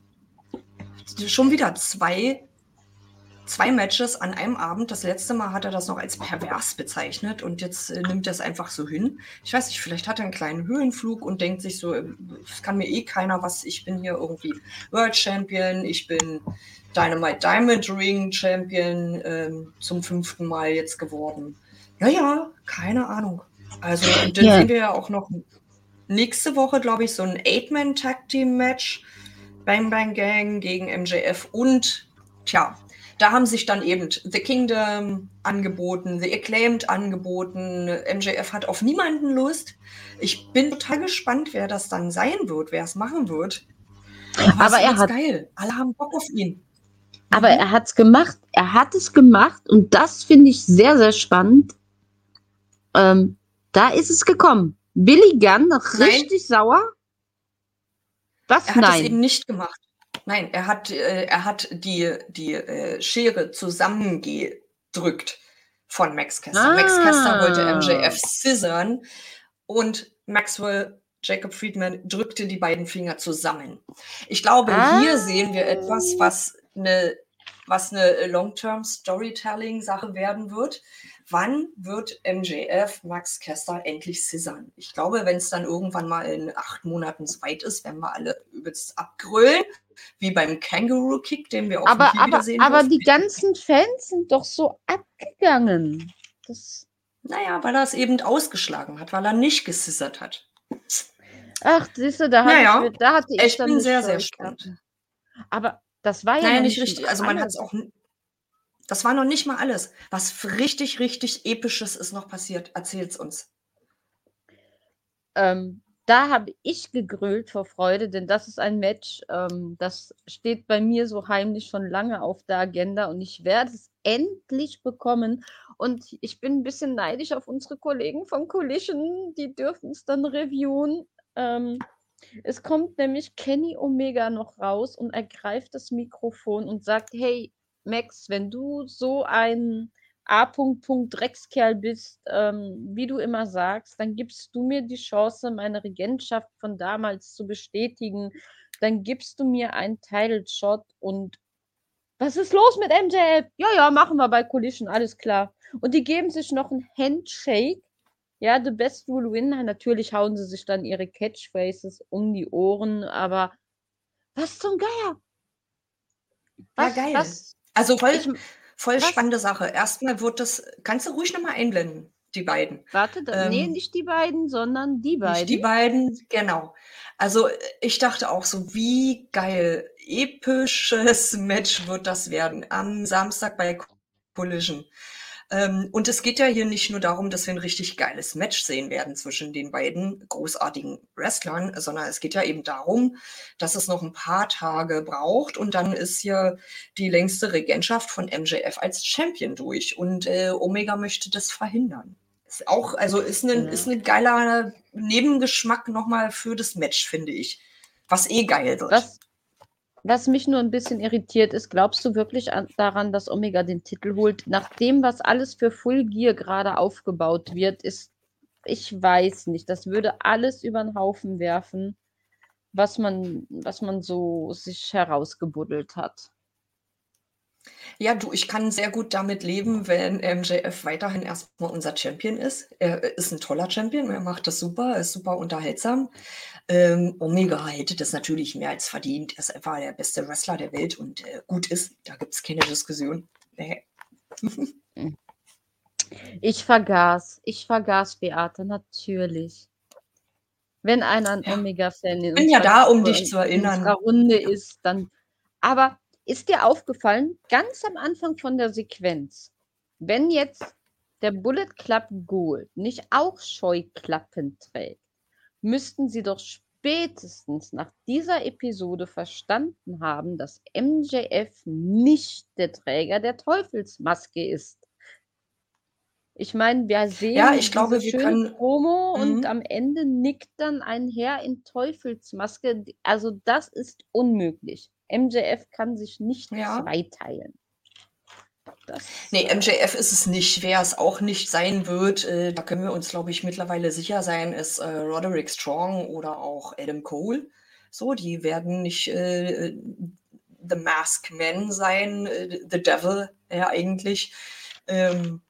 schon wieder zwei, zwei Matches an einem Abend. Das letzte Mal hat er das noch als pervers bezeichnet und jetzt äh, nimmt er es einfach so hin. Ich weiß nicht, vielleicht hat er einen kleinen Höhenflug und denkt sich so, äh, es kann mir eh keiner was, ich bin hier irgendwie World Champion, ich bin Dynamite Diamond Ring Champion ähm, zum fünften Mal jetzt geworden. Ja, ja, keine Ahnung. Also, und dann ja. sehen wir ja auch noch nächste Woche, glaube ich, so ein Eight-Man-Tag-Team-Match. Bang Bang Gang gegen MJF und, tja, da haben sich dann eben The Kingdom angeboten, The Acclaimed angeboten. MJF hat auf niemanden Lust. Ich bin total gespannt, wer das dann sein wird, wer es machen wird. Aber, Aber er hat geil. Alle haben Bock auf ihn. Aber mhm. er hat es gemacht. Er hat es gemacht und das finde ich sehr, sehr spannend. Ähm, da ist es gekommen. Billy Gunn, richtig Nein. sauer. Was? Er hat Nein. es eben nicht gemacht. Nein, er hat, äh, er hat die, die äh, Schere zusammengedrückt von Max Kester. Ah. Max Kester wollte MJF scissern und Maxwell Jacob Friedman drückte die beiden Finger zusammen. Ich glaube, ah. hier sehen wir etwas, was eine, was eine Long-Term Storytelling-Sache werden wird wann wird MJF Max Kester endlich scissern? Ich glaube, wenn es dann irgendwann mal in acht Monaten weit ist, werden wir alle übelst abgrölen, wie beim Kangaroo Kick, den wir auch aber, aber, wiedersehen Aber die ganzen Fans sind doch so abgegangen. Das naja, weil er es eben ausgeschlagen hat, weil er nicht gesissert hat. Ach, siehst du, da, naja, ich, da hatte ich, ich bin sehr, sehr gespannt. Aber das war ja naja, nicht richtig. Also man hat es auch das war noch nicht mal alles. Was richtig, richtig Episches ist noch passiert. Erzähl's uns. Ähm, da habe ich gegrölt vor Freude, denn das ist ein Match, ähm, das steht bei mir so heimlich schon lange auf der Agenda und ich werde es endlich bekommen. Und ich bin ein bisschen neidisch auf unsere Kollegen von Collision, die dürfen es dann reviewen. Ähm, es kommt nämlich Kenny Omega noch raus und ergreift das Mikrofon und sagt, hey, Max, wenn du so ein A. Dreckskerl bist, ähm, wie du immer sagst, dann gibst du mir die Chance, meine Regentschaft von damals zu bestätigen. Dann gibst du mir einen Title-Shot und was ist los mit MJF? Ja, ja, machen wir bei Collision, alles klar. Und die geben sich noch einen Handshake. Ja, the best will win. Natürlich hauen sie sich dann ihre Catchphrases um die Ohren, aber was zum Geier? Was, ja, geil. Was, also voll, voll spannende Sache. Erstmal wird das, kannst du ruhig nochmal einblenden, die beiden. Warte, da, nee, Ähm, nicht die beiden, sondern die nicht die beiden. beiden, genau. Also ich dachte auch so, wie geil, episches Match wird das werden am Samstag bei Collision. Ähm, und es geht ja hier nicht nur darum, dass wir ein richtig geiles Match sehen werden zwischen den beiden großartigen Wrestlern, sondern es geht ja eben darum, dass es noch ein paar Tage braucht und dann ist hier die längste Regentschaft von MJF als Champion durch und äh, Omega möchte das verhindern. Ist auch, also ist ein, Ja. ist ein geiler Nebengeschmack nochmal für das Match, finde ich. Was eh geil wird. Was, was mich nur ein bisschen irritiert ist, glaubst du wirklich an, daran, dass Omega den Titel holt? Nach dem, was alles für Full Gear gerade aufgebaut wird, ist, ich weiß nicht, das würde alles über den Haufen werfen, was man, was man so sich herausgebuddelt hat. Ja, du, ich kann sehr gut damit leben, wenn MJF weiterhin erstmal unser Champion ist. Er ist ein toller Champion, er macht das super, ist super unterhaltsam. Ähm, Omega hätte das natürlich mehr als verdient. Er ist einfach der beste Wrestler der Welt und äh, gut ist. Da gibt es keine Diskussion. Nee. Ich vergaß, ich vergaß Beate, natürlich. Wenn einer ein Ja. Omega-Fan in Ich bin ja da, um dich zu in erinnern. unserer Runde ist, dann. Aber ist dir aufgefallen, ganz am Anfang von der Sequenz, wenn jetzt der Bullet Club Gold nicht auch Scheuklappen trägt, müssten sie doch spätestens nach dieser Episode verstanden haben, dass MJF nicht der Träger der Teufelsmaske ist. Ich meine, wir sehen Ja, ich glaube, wir können- Promo und Mhm. am Ende nickt dann ein Herr in Teufelsmaske. Also das ist unmöglich. MJF kann sich nicht Ja. zweiteilen. Das, Nee, äh, MJF ist es nicht. Wer es auch nicht sein wird, äh, da können wir uns, glaube ich, mittlerweile sicher sein, ist äh, Roderick Strong oder auch Adam Cole. So, die werden nicht äh, The Mask Men sein, äh, The Devil, ja, eigentlich. Ähm,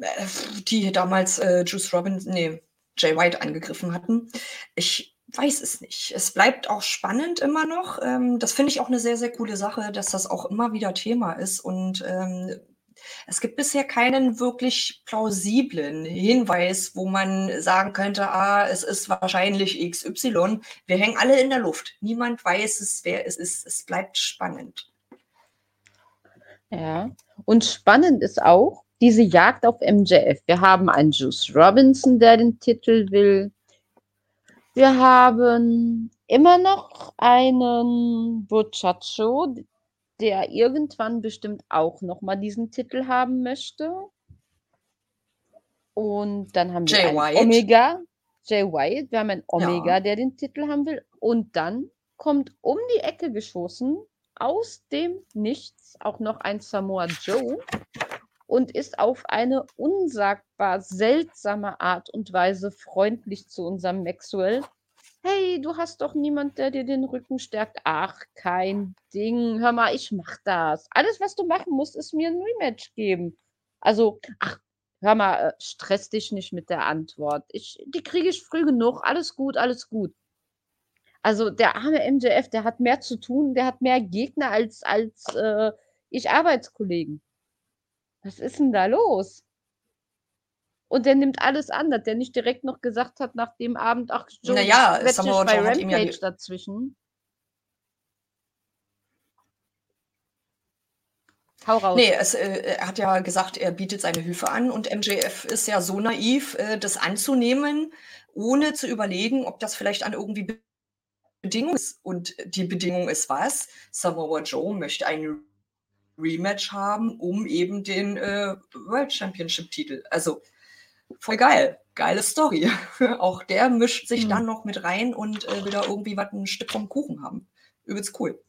äh, die damals Juice Robinson, nee, Jay White angegriffen hatten. Ich weiß es nicht. Es bleibt auch spannend immer noch. Ähm, das finde ich auch eine sehr, sehr coole Sache, dass das auch immer wieder Thema ist. Und ähm, es gibt bisher keinen wirklich plausiblen Hinweis, wo man sagen könnte, ah, es ist wahrscheinlich XY. Wir hängen alle in der Luft. Niemand weiß es, wer es ist. Es bleibt spannend. Ja, und spannend ist auch diese Jagd auf MJF. Wir haben einen Juice Robinson, der den Titel will. Wir haben immer noch einen Buchacho, der irgendwann bestimmt auch nochmal diesen Titel haben möchte. Und dann haben wir Jay einen White. Omega, Jay White, wir haben einen Omega, Ja. der den Titel haben will. Und dann kommt um die Ecke geschossen, aus dem Nichts, auch noch ein Samoa Joe und ist auf eine unsagbar seltsame Art und Weise freundlich zu unserem Maxwell. Hey, du hast doch niemand, der dir den Rücken stärkt. Ach, kein Ding. Hör mal, ich mach das. Alles, was du machen musst, ist mir ein Rematch geben. Also, ach, hör mal, äh, stress dich nicht mit der Antwort. Ich, die kriege ich früh genug. Alles gut, alles gut. Also, der arme MJF, der hat mehr zu tun, der hat mehr Gegner als, als äh, ich Arbeitskollegen. Was ist denn da los? Und der nimmt alles an, dass der nicht direkt noch gesagt hat nach dem Abend, ach, Joe, Naja, Samoa bei Joe hat ihm ja Rampage ge- dazwischen. Hau raus. Nee, es, äh, er hat ja gesagt, er bietet seine Hilfe an und MJF ist ja so naiv, äh, das anzunehmen, ohne zu überlegen, ob das vielleicht an irgendwie Be- Bedingung ist. Und die Bedingung ist was? Samoa Joe möchte ein Rematch haben, um eben den äh, World Championship Titel. Also voll geil. Geile Story. Auch der mischt sich Hm. dann noch mit rein und äh, will da irgendwie was ein Stück vom Kuchen haben. Übelst cool.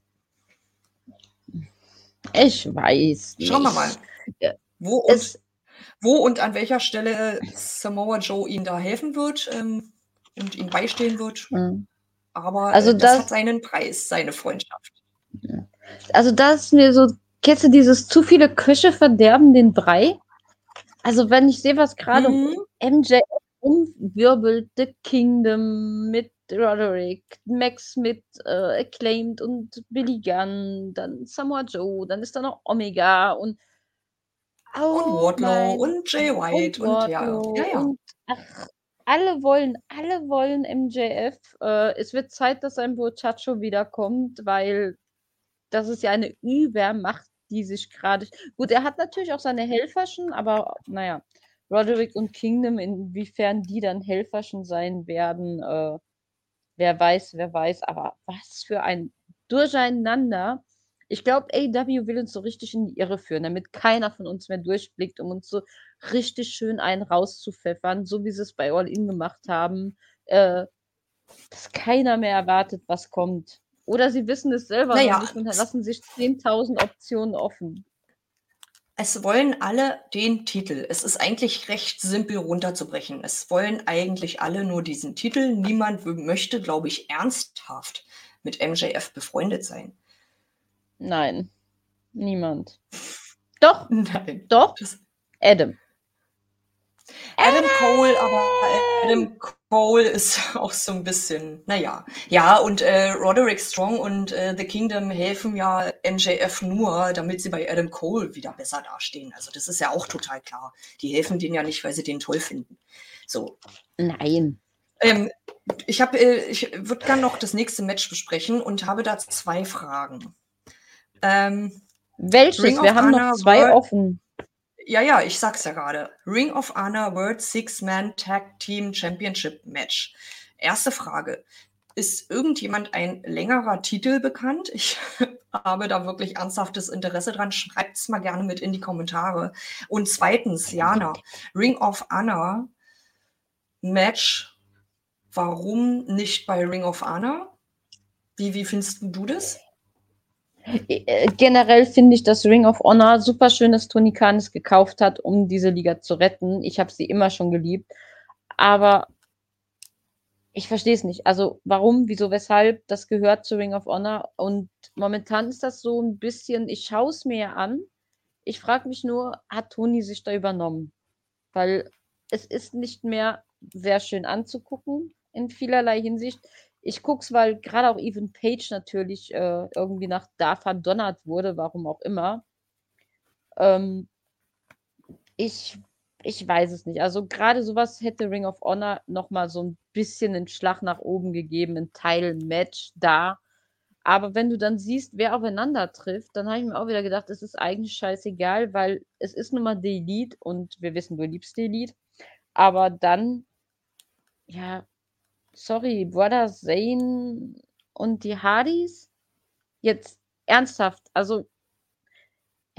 Ich weiß nicht. Schauen wir mal. Wo und wo und an welcher Stelle Samoa Joe ihm da helfen wird ähm, und ihm beistehen wird. Mm. Aber Also äh, das, das- hat seinen Preis, seine Freundschaft. also das ist mir so, kennst du dieses zu viele Köche verderben den Brei? Also wenn ich sehe, was gerade Mhm. MJ umwirbelt, The Kingdom mit Roderick, Max mit äh, Acclaimed und Billy Gunn, dann Samoa Joe, dann ist da noch Omega und Oh und Wardlow und Jay White und, und ja, ja, ja. Und, ach, alle wollen, alle wollen MJF. Äh, es wird Zeit, dass ein Bochacho wiederkommt, weil das ist ja eine Übermacht, die sich gerade. Gut, er hat natürlich auch seine Helferchen, aber naja, Roderick und Kingdom, inwiefern die dann Helferchen sein werden, äh, wer weiß, wer weiß. Aber was für ein Durcheinander. Ich glaube, AW will uns so richtig in die Irre führen, damit keiner von uns mehr durchblickt, um uns so richtig schön einen rauszupfeffern, so wie sie es bei All In gemacht haben. Äh, dass keiner mehr erwartet, was kommt. Oder sie wissen es selber naja, nicht und lassen sich 10.000 Optionen offen. Es wollen alle den Titel. Es ist eigentlich recht simpel runterzubrechen. Es wollen eigentlich alle nur diesen Titel. Niemand möchte, glaube ich, ernsthaft mit MJF befreundet sein. Nein, niemand. Doch, Nein. doch, Adam. Adam Cole, aber Adam Cole ist auch so ein bisschen, naja. Ja, und äh, Roderick Strong und äh, The Kingdom helfen ja MJF nur, damit sie bei Adam Cole wieder besser dastehen. Also das ist ja auch total klar. Die helfen denen ja nicht, weil sie den toll finden. So. Nein. Ähm, ich habe, äh, ich würde gerne noch das nächste Match besprechen und habe da zwei Fragen. Ähm, Welches? Wir haben noch zwei World offen. Ja, ja, ich sag's ja gerade. Ring of Honor World Six-Man Tag Team Championship Match. Erste Frage. Ist irgendjemand ein längerer Titel bekannt? Ich habe da wirklich ernsthaftes Interesse dran. Schreibt es mal gerne mit in die Kommentare. Und zweitens, Jana, Ring of Honor Match. Warum nicht bei Ring of Honor? Wie, wie findest du das? Äh, generell finde ich, dass Ring of Honor super schön, dass Tony Khan es gekauft hat, um diese Liga zu retten. Ich habe sie immer schon geliebt. Aber ich verstehe es nicht. Also warum, wieso, weshalb, das gehört zu Ring of Honor. Und momentan ist das so ein bisschen, ich schaue es mir an. Ich frage mich nur, hat Tony sich da übernommen? Weil es ist nicht mehr sehr schön anzugucken in vielerlei Hinsicht ich gucke es, weil gerade auch Even Page natürlich äh, irgendwie nach da verdonnert wurde, warum auch immer. Ähm, ich, ich weiß es nicht. Also gerade sowas hätte Ring of Honor nochmal so ein bisschen einen Schlag nach oben gegeben, ein Teil-Match da. Aber wenn du dann siehst, wer aufeinander trifft, dann habe ich mir auch wieder gedacht, es ist eigentlich scheißegal, weil es ist nun mal die Elite und wir wissen, du liebst die Elite. Aber dann, ja, sorry, Brother Zane und die Hardys? Jetzt ernsthaft, also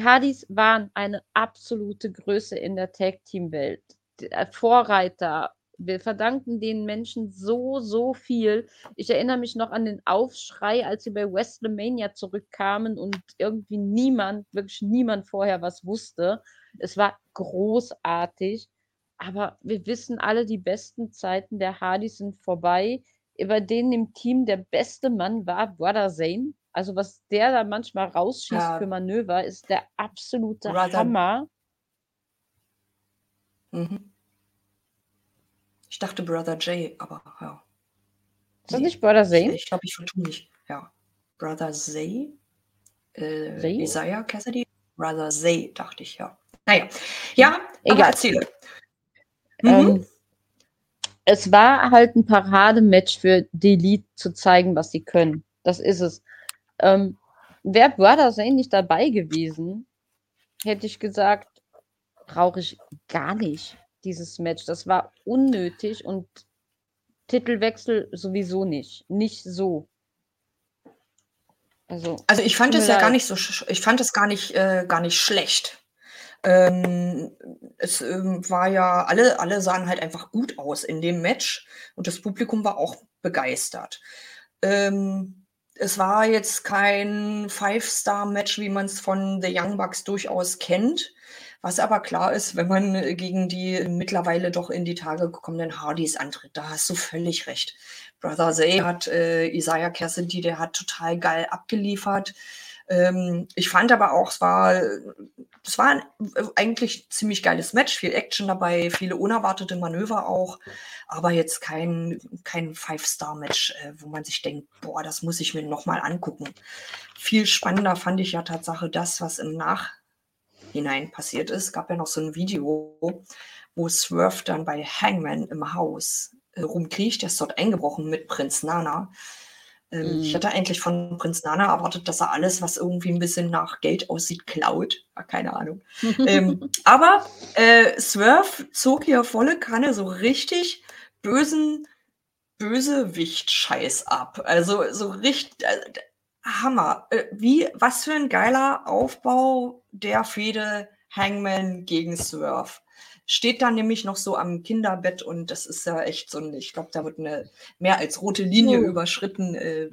Hardys waren eine absolute Größe in der Tag-Team-Welt. Äh, Vorreiter. Wir verdanken den Menschen so, so viel. Ich erinnere mich noch an den Aufschrei, als sie bei WrestleMania zurückkamen und irgendwie niemand, wirklich niemand vorher was wusste. Es war großartig. Aber wir wissen alle, die besten Zeiten der Hardys sind vorbei. Über denen im Team der beste Mann war Brother Zane. Also was der da manchmal rausschießt ja. für Manöver, ist der absolute Brother. Hammer. Mhm. Ich dachte Brother Jay, aber ja. Ist das nicht Brother Zane? Ich, glaube, ich vertue mich. Ja. Brother Zay? Äh, Zay? Isaiah Cassidy? Brother Zay, dachte ich, ja. Naja. Ja, Egal. erzähle. Mhm. Ähm, es war halt ein Paradematch für die Elite zu zeigen, was sie können. Das ist es. Ähm, Wäre Brother Zane nicht dabei gewesen, hätte ich gesagt, brauche ich gar nicht dieses Match. Das war unnötig und Titelwechsel sowieso nicht. Nicht so. Also, also ich fand es ja gar nicht so, ich fand es gar nicht, äh, gar nicht schlecht. Ähm, es ähm, war ja, alle, alle sahen halt einfach gut aus in dem Match und das Publikum war auch begeistert. Ähm, es war jetzt kein Five-Star-Match, wie man es von The Young Bucks durchaus kennt. Was aber klar ist, wenn man gegen die mittlerweile doch in die Tage gekommenen Hardys antritt, da hast du völlig recht. Brother Zay hat äh, Isaiah Cassidy, der hat total geil abgeliefert. Ähm, ich fand aber auch, es war, es war ein, eigentlich ziemlich geiles Match, viel Action dabei, viele unerwartete Manöver auch, aber jetzt kein, kein Five-Star-Match, äh, wo man sich denkt, boah, das muss ich mir nochmal angucken. Viel spannender fand ich ja Tatsache das, was im Nach hinein passiert ist. Es gab ja noch so ein Video, wo Swerve dann bei Hangman im Haus äh, rumkriecht. Der ist dort eingebrochen mit Prinz Nana. Ähm, mhm. Ich hatte eigentlich von Prinz Nana erwartet, dass er alles, was irgendwie ein bisschen nach Geld aussieht, klaut. keine Ahnung. ähm, aber äh, Swerve zog hier volle Kanne so richtig bösen Bösewicht-Scheiß ab. Also so richtig äh, Hammer. Äh, wie, was für ein geiler Aufbau der Fehde Hangman gegen Swerve. Steht da nämlich noch so am Kinderbett und das ist ja echt so ein, ich glaube, da wird eine mehr als rote Linie oh. überschritten. Äh,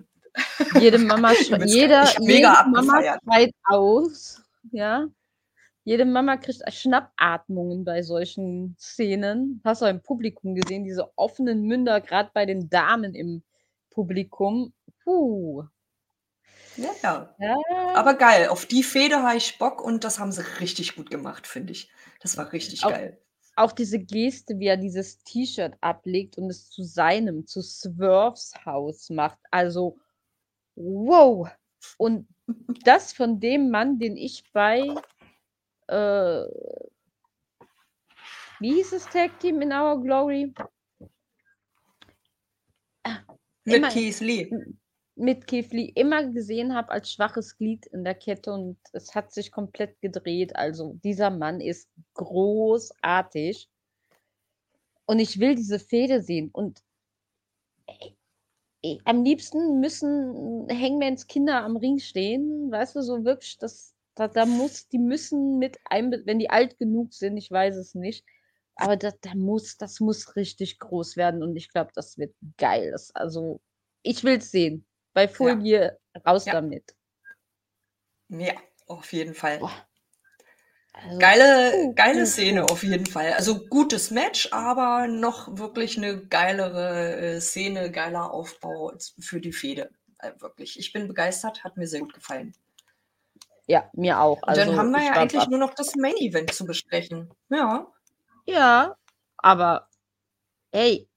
jede Mama, jeder, jede Mama schreit aus, ja. Jede Mama kriegt Schnappatmungen bei solchen Szenen. Hast du im Publikum gesehen, diese offenen Münder, gerade bei den Damen im Publikum. Puh. Ja, ja. Aber geil. Auf die Feder habe ich Bock und das haben sie richtig gut gemacht, finde ich. Das war richtig auch, geil. Auch diese Geste, wie er dieses T-Shirt ablegt und es zu seinem, zu Swerves Haus macht. Also, wow. Und das von dem Mann, den ich bei äh, wie hieß das Tag Team in Our Glory? Mit Keith Lee. Mit Lee immer gesehen habe als schwaches Glied in der Kette und es hat sich komplett gedreht. Also dieser Mann ist großartig. Und ich will diese Fehde sehen. Und ey, ey, am liebsten müssen Hangmans Kinder am Ring stehen. Weißt du, so wirklich, das, da, da muss, die müssen mit einem, wenn die alt genug sind, ich weiß es nicht, aber da, da muss, das muss richtig groß werden und ich glaube, das wird geil. Das, also, ich will es sehen. Bei Folie ja. raus ja. damit. Ja, auf jeden Fall. Also, geile, uh, geile uh, Szene auf jeden Fall. Also gutes Match, aber noch wirklich eine geilere äh, Szene, geiler Aufbau für die Fehde. Äh, wirklich. Ich bin begeistert, hat mir sehr gut gefallen. Ja, mir auch. Also, dann haben wir ja eigentlich ab. nur noch das Main Event zu besprechen. Ja. Ja, aber hey.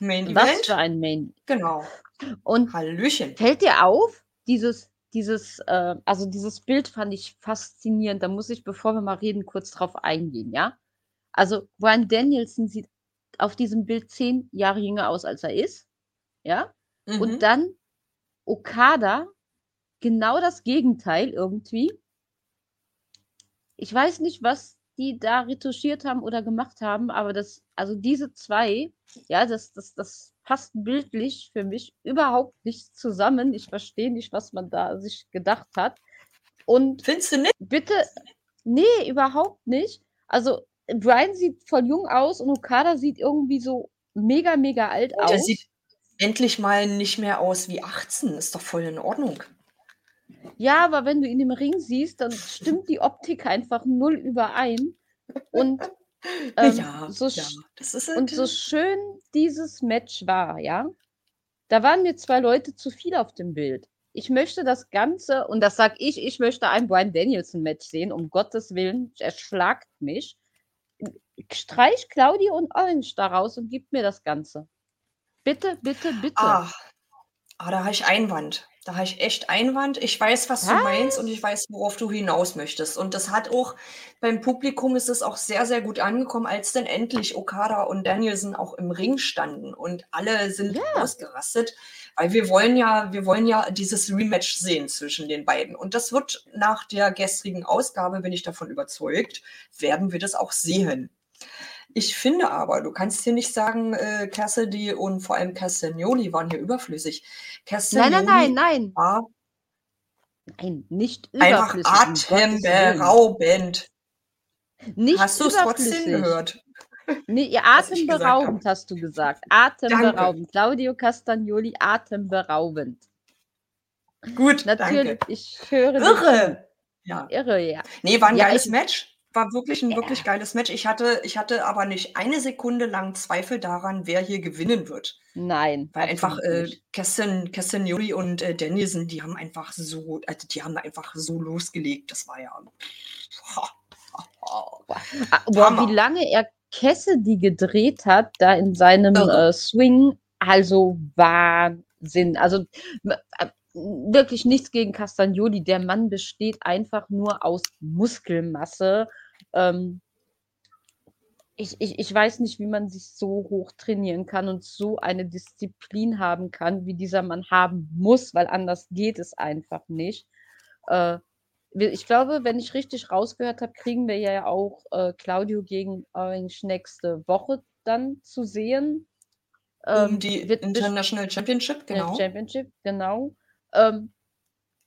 Main Event? Was für ein Main Genau. Und Hallöchen. Fällt dir auf, dieses, dieses, äh, also dieses Bild fand ich faszinierend. Da muss ich, bevor wir mal reden, kurz drauf eingehen, ja? Also, Brian Danielson sieht auf diesem Bild zehn Jahre jünger aus, als er ist. Ja? Mhm. Und dann Okada genau das Gegenteil irgendwie. Ich weiß nicht, was die da retuschiert haben oder gemacht haben, aber das, also diese zwei, ja, das, das, das passt bildlich für mich überhaupt nicht zusammen. Ich verstehe nicht, was man da sich gedacht hat. Und findest du nicht? Bitte, nee, überhaupt nicht. Also Brian sieht voll jung aus und Okada sieht irgendwie so mega, mega alt aus. Der sieht endlich mal nicht mehr aus wie 18. Ist doch voll in Ordnung. Ja, aber wenn du ihn im Ring siehst, dann stimmt die Optik einfach null überein. Und, ähm, ja, so, ja, halt und so schön dieses Match war, ja, da waren mir zwei Leute zu viel auf dem Bild. Ich möchte das Ganze, und das sag ich, ich möchte ein Brian Danielson-Match sehen, um Gottes Willen, er schlagt mich. Streich Claudio und Orange daraus und gib mir das Ganze. Bitte, bitte, bitte. Ah, ah da habe ich Einwand. Da habe ich echt Einwand. Ich weiß, was du meinst und ich weiß, worauf du hinaus möchtest. Und das hat auch beim Publikum ist es auch sehr, sehr gut angekommen, als dann endlich Okada und Danielson auch im Ring standen und alle sind Ja. ausgerastet, weil wir wollen ja, wir wollen ja dieses Rematch sehen zwischen den beiden. Und das wird nach der gestrigen Ausgabe, bin ich davon überzeugt, werden wir das auch sehen. Ich finde aber, du kannst hier nicht sagen, äh, Cassidy und vor allem Castagnoli waren hier überflüssig. Castagnoli nein, nein, nein, nein. war nein, nicht überflüssig. Einfach atemberaubend. Nicht hast du es trotzdem gehört? Nee, ja, atemberaubend hast du gesagt. Atemberaubend. Danke. Claudio Castagnoli, atemberaubend. Gut, Natürlich, danke. ich höre. Irre! Ja. Irre, ja. Nee, war ein ja, geiles ich, Match. War wirklich ein wirklich geiles Match. Ich hatte ich hatte aber nicht eine Sekunde lang Zweifel daran, wer hier gewinnen wird. Nein, Weil einfach, äh. Casten Castagnoli und, äh, Danielson, die haben einfach so also, die haben einfach so losgelegt. Das war ja Boah, wie lange er Cassidy gedreht hat, da in seinem, äh, Swing, also Wahnsinn. Also, äh, wirklich nichts gegen Castagnoli. Der Mann besteht einfach nur aus Muskelmasse. Ähm, ich, ich, ich weiß nicht, wie man sich so hoch trainieren kann und so eine Disziplin haben kann, wie dieser Mann haben muss, weil anders geht es einfach nicht. Äh, ich glaube, wenn ich richtig rausgehört habe, kriegen wir ja auch äh, Claudio gegen Orange nächste Woche dann zu sehen. Ähm, um die International Championship, genau. Championship, genau. Ähm,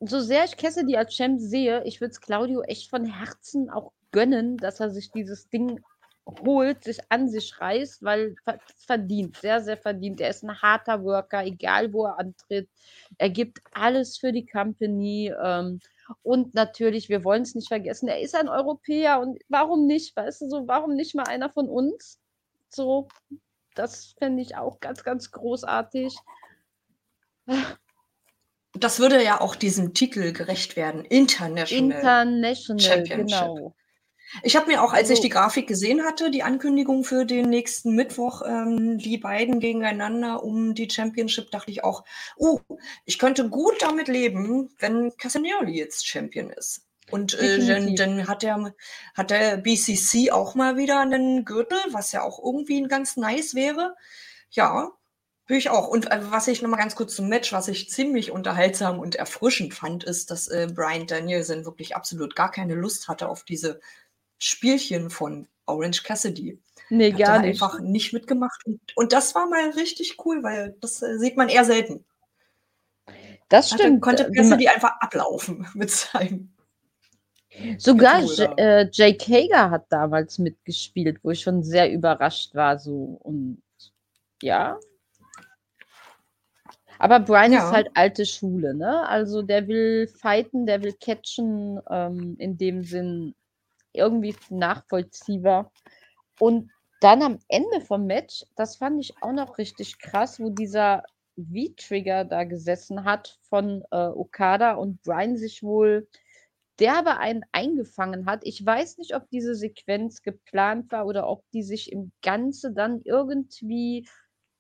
so sehr ich Cassidy als Champ sehe, ich würde es Claudio echt von Herzen auch gönnen, dass er sich dieses Ding holt, sich an sich reißt, weil es verdient, sehr, sehr verdient. Er ist ein harter Worker, egal wo er antritt. Er gibt alles für die Company. Ähm, und natürlich, wir wollen es nicht vergessen, er ist ein Europäer und warum nicht? Weißt du, so, warum nicht mal einer von uns? So, das fände ich auch ganz, ganz großartig. Das würde ja auch diesem Titel gerecht werden. International. International, Championship. genau. Ich habe mir auch, als ich also die Grafik gesehen hatte, die Ankündigung für den nächsten Mittwoch, ähm, die beiden gegeneinander um die Championship, dachte ich auch, uh, ich könnte gut damit leben, wenn Castagnoli jetzt Champion ist. Und äh, dann, dann hat der, hat der BCC auch mal wieder einen Gürtel, was ja auch irgendwie ganz nice wäre. Ja, bin ich auch. Und äh, was ich nochmal ganz kurz zum Match, was ich ziemlich unterhaltsam und erfrischend fand, ist, dass äh, Brian Danielson wirklich absolut gar keine Lust hatte auf diese Spielchen von Orange Cassidy. Nee, Hat gar nicht. einfach nicht mitgemacht. Und, und das war mal richtig cool, weil das äh, sieht man eher selten. Das stimmt. Hatte, konnte äh, Cassidy einfach ablaufen mit seinem. Sogar äh, Jake Hager hat damals mitgespielt, wo ich schon sehr überrascht war. So und ja. Aber Brian ja. ist halt alte Schule, ne? Also der will fighten, der will catchen, ähm, in dem Sinn irgendwie nachvollziehbar. Und dann am Ende vom Match, das fand ich auch noch richtig krass, wo dieser V-Trigger da gesessen hat von äh, Okada und Brian sich wohl derbe einen eingefangen hat. Ich weiß nicht, ob diese Sequenz geplant war oder ob die sich im Ganze dann irgendwie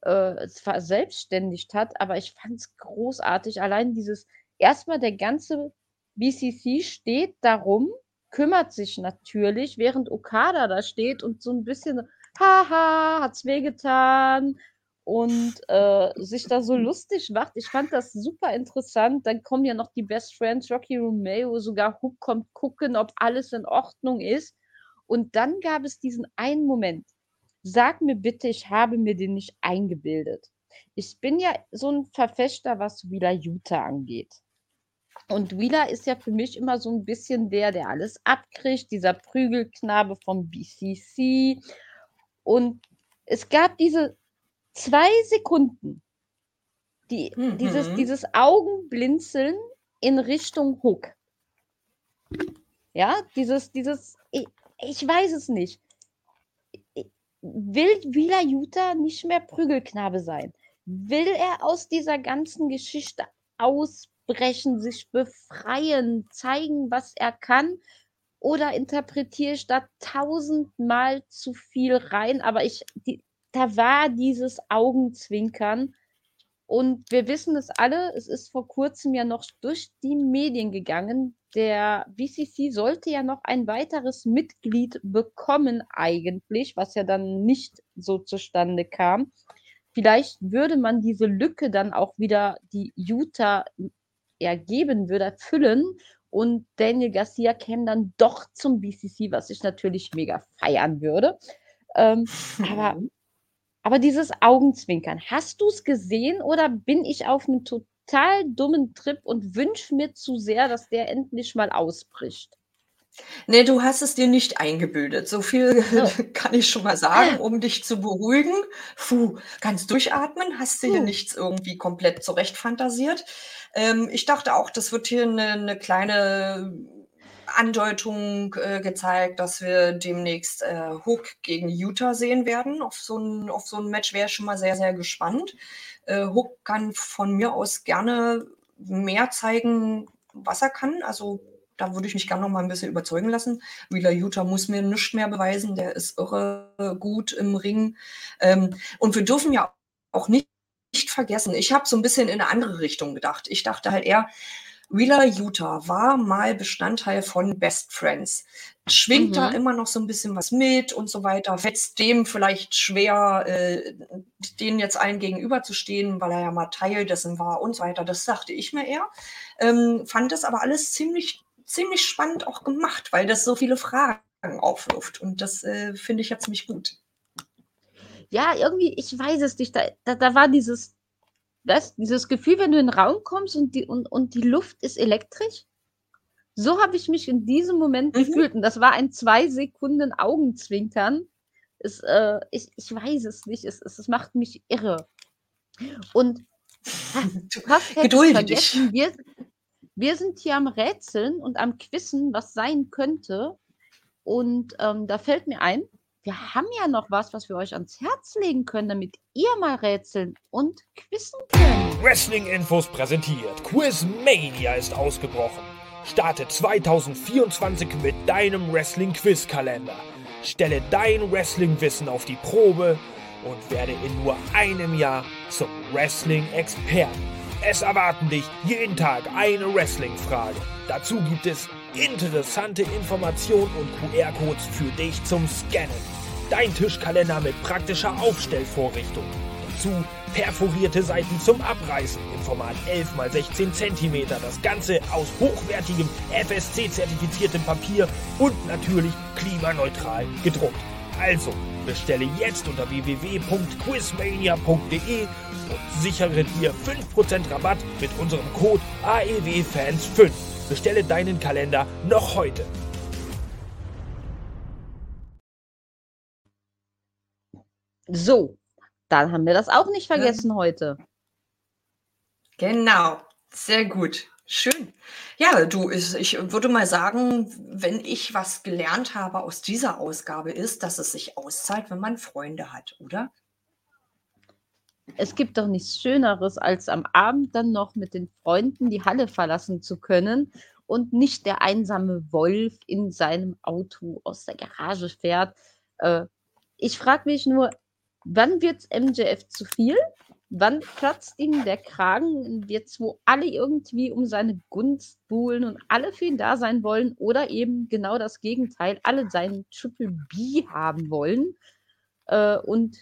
äh, verselbstständigt hat, aber ich fand es großartig. Allein dieses, erstmal der ganze BCC steht darum kümmert sich natürlich, während Okada da steht und so ein bisschen, haha, hat's wehgetan und äh, sich da so lustig macht. Ich fand das super interessant. Dann kommen ja noch die Best Friends, Rocky Romeo, sogar Hook kommt gucken, ob alles in Ordnung ist. Und dann gab es diesen einen Moment. Sag mir bitte, ich habe mir den nicht eingebildet. Ich bin ja so ein Verfechter, was Wheeler Utah angeht. Und Wheeler ist ja für mich immer so ein bisschen der, der alles abkriegt, dieser Prügelknabe vom BCC. Und es gab diese zwei Sekunden, die, mhm. dieses, dieses Augenblinzeln in Richtung Hook. Ja, dieses, dieses, ich, ich weiß es nicht. Will Wheeler Utah nicht mehr Prügelknabe sein? Will er aus dieser ganzen Geschichte aus ausbrechen, sich befreien, zeigen, was er kann? Oder interpretiere ich da tausendmal zu viel rein? Aber ich, die, da war dieses Augenzwinkern. Und wir wissen es alle, es ist vor kurzem ja noch durch die Medien gegangen. Der BCC sollte ja noch ein weiteres Mitglied bekommen eigentlich, was ja dann nicht so zustande kam. Vielleicht würde man diese Lücke dann auch wieder, die Utah ergeben würde, füllen. Und Daniel Garcia käme dann doch zum BCC, was ich natürlich mega feiern würde. Ähm, aber, aber dieses Augenzwinkern, hast du es gesehen oder bin ich auf einem total dummen Trip und wünsche mir zu sehr, dass der endlich mal ausbricht? Nee, du hast es dir nicht eingebildet. So viel oh. kann ich schon mal sagen, um dich zu beruhigen. Puh, kannst durchatmen, hast dir hier nichts irgendwie komplett zurechtfantasiert. Ähm, ich dachte auch, das wird hier eine, eine kleine Andeutung äh, gezeigt, dass wir demnächst äh, Hook gegen Utah sehen werden. Auf so ein, auf so ein Match wäre ich schon mal sehr, sehr gespannt. Äh, Hook kann von mir aus gerne mehr zeigen, was er kann. Also da würde ich mich gerne noch mal ein bisschen überzeugen lassen. Wheeler Utah muss mir nichts mehr beweisen. Der ist irre gut im Ring. Ähm, und wir dürfen ja auch nicht vergessen. Ich habe so ein bisschen in eine andere Richtung gedacht. Ich dachte halt eher, Wheeler Utah war mal Bestandteil von Best Friends. Schwingt mhm. da immer noch so ein bisschen was mit und so weiter. Fällt es dem vielleicht schwer, äh, denen jetzt allen gegenüberzustehen, weil er ja mal Teil dessen war und so weiter. Das dachte ich mir eher. Ähm, fand das aber alles ziemlich, ziemlich spannend auch gemacht, weil das so viele Fragen aufwirft. Und das äh, finde ich ja ziemlich gut. Ja, irgendwie, ich weiß es nicht. Da, da, da war dieses, das, dieses Gefühl, wenn du in den Raum kommst und die, und, und die Luft ist elektrisch. So habe ich mich in diesem Moment mhm. gefühlt. Und das war ein zwei Sekunden Augenzwinkern. Es, äh, ich, ich weiß es nicht. Es, es, es macht mich irre. Und du hast Gedulde dich. Wir, wir sind hier am Rätseln und am Quissen, was sein könnte. Und ähm, da fällt mir ein, wir haben ja noch was, was wir euch ans Herz legen können, damit ihr mal rätseln und quissen könnt. Wrestling-Infos präsentiert. Quizmania ist ausgebrochen. Starte 2024 mit deinem Wrestling-Quiz-Kalender. Stelle dein Wrestling-Wissen auf die Probe und werde in nur einem Jahr zum Wrestling-Experten. Es erwarten dich jeden Tag eine Wrestling-Frage. Dazu gibt es interessante Informationen und QR-Codes für dich zum Scannen. Dein Tischkalender mit praktischer Aufstellvorrichtung. Dazu perforierte Seiten zum Abreißen im Format 11 x 16 cm. Das Ganze aus hochwertigem FSC-zertifiziertem Papier und natürlich klimaneutral gedruckt. Also bestelle jetzt unter www.quizmania.de und sichere dir 5% Rabatt mit unserem Code AEWFans5. Bestelle deinen Kalender noch heute. So, dann haben wir das auch nicht vergessen ja. heute. Genau, sehr gut. Schön. Ja, du, ich würde mal sagen, wenn ich was gelernt habe aus dieser Ausgabe, ist, dass es sich auszahlt, wenn man Freunde hat, oder? Es gibt doch nichts Schöneres, als am Abend dann noch mit den Freunden die Halle verlassen zu können und nicht der einsame Wolf in seinem Auto aus der Garage fährt. Äh, ich frage mich nur, wann wird MJF zu viel? Wann platzt ihm der Kragen, jetzt wo alle irgendwie um seine Gunst buhlen und alle für ihn da sein wollen oder eben genau das Gegenteil, alle seinen Triple B haben wollen äh, und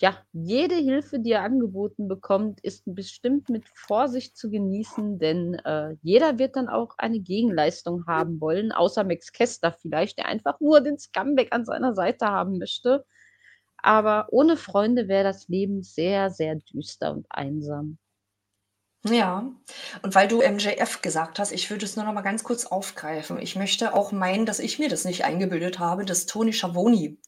ja, jede Hilfe, die er angeboten bekommt, ist bestimmt mit Vorsicht zu genießen, denn äh, jeder wird dann auch eine Gegenleistung haben wollen, außer Max Kester vielleicht, der einfach nur den Scumbag an seiner Seite haben möchte. Aber ohne Freunde wäre das Leben sehr, sehr düster und einsam. Ja, und weil du MJF gesagt hast, ich würde es nur noch mal ganz kurz aufgreifen. Ich möchte auch meinen, dass ich mir das nicht eingebildet habe, dass Tony Schiavone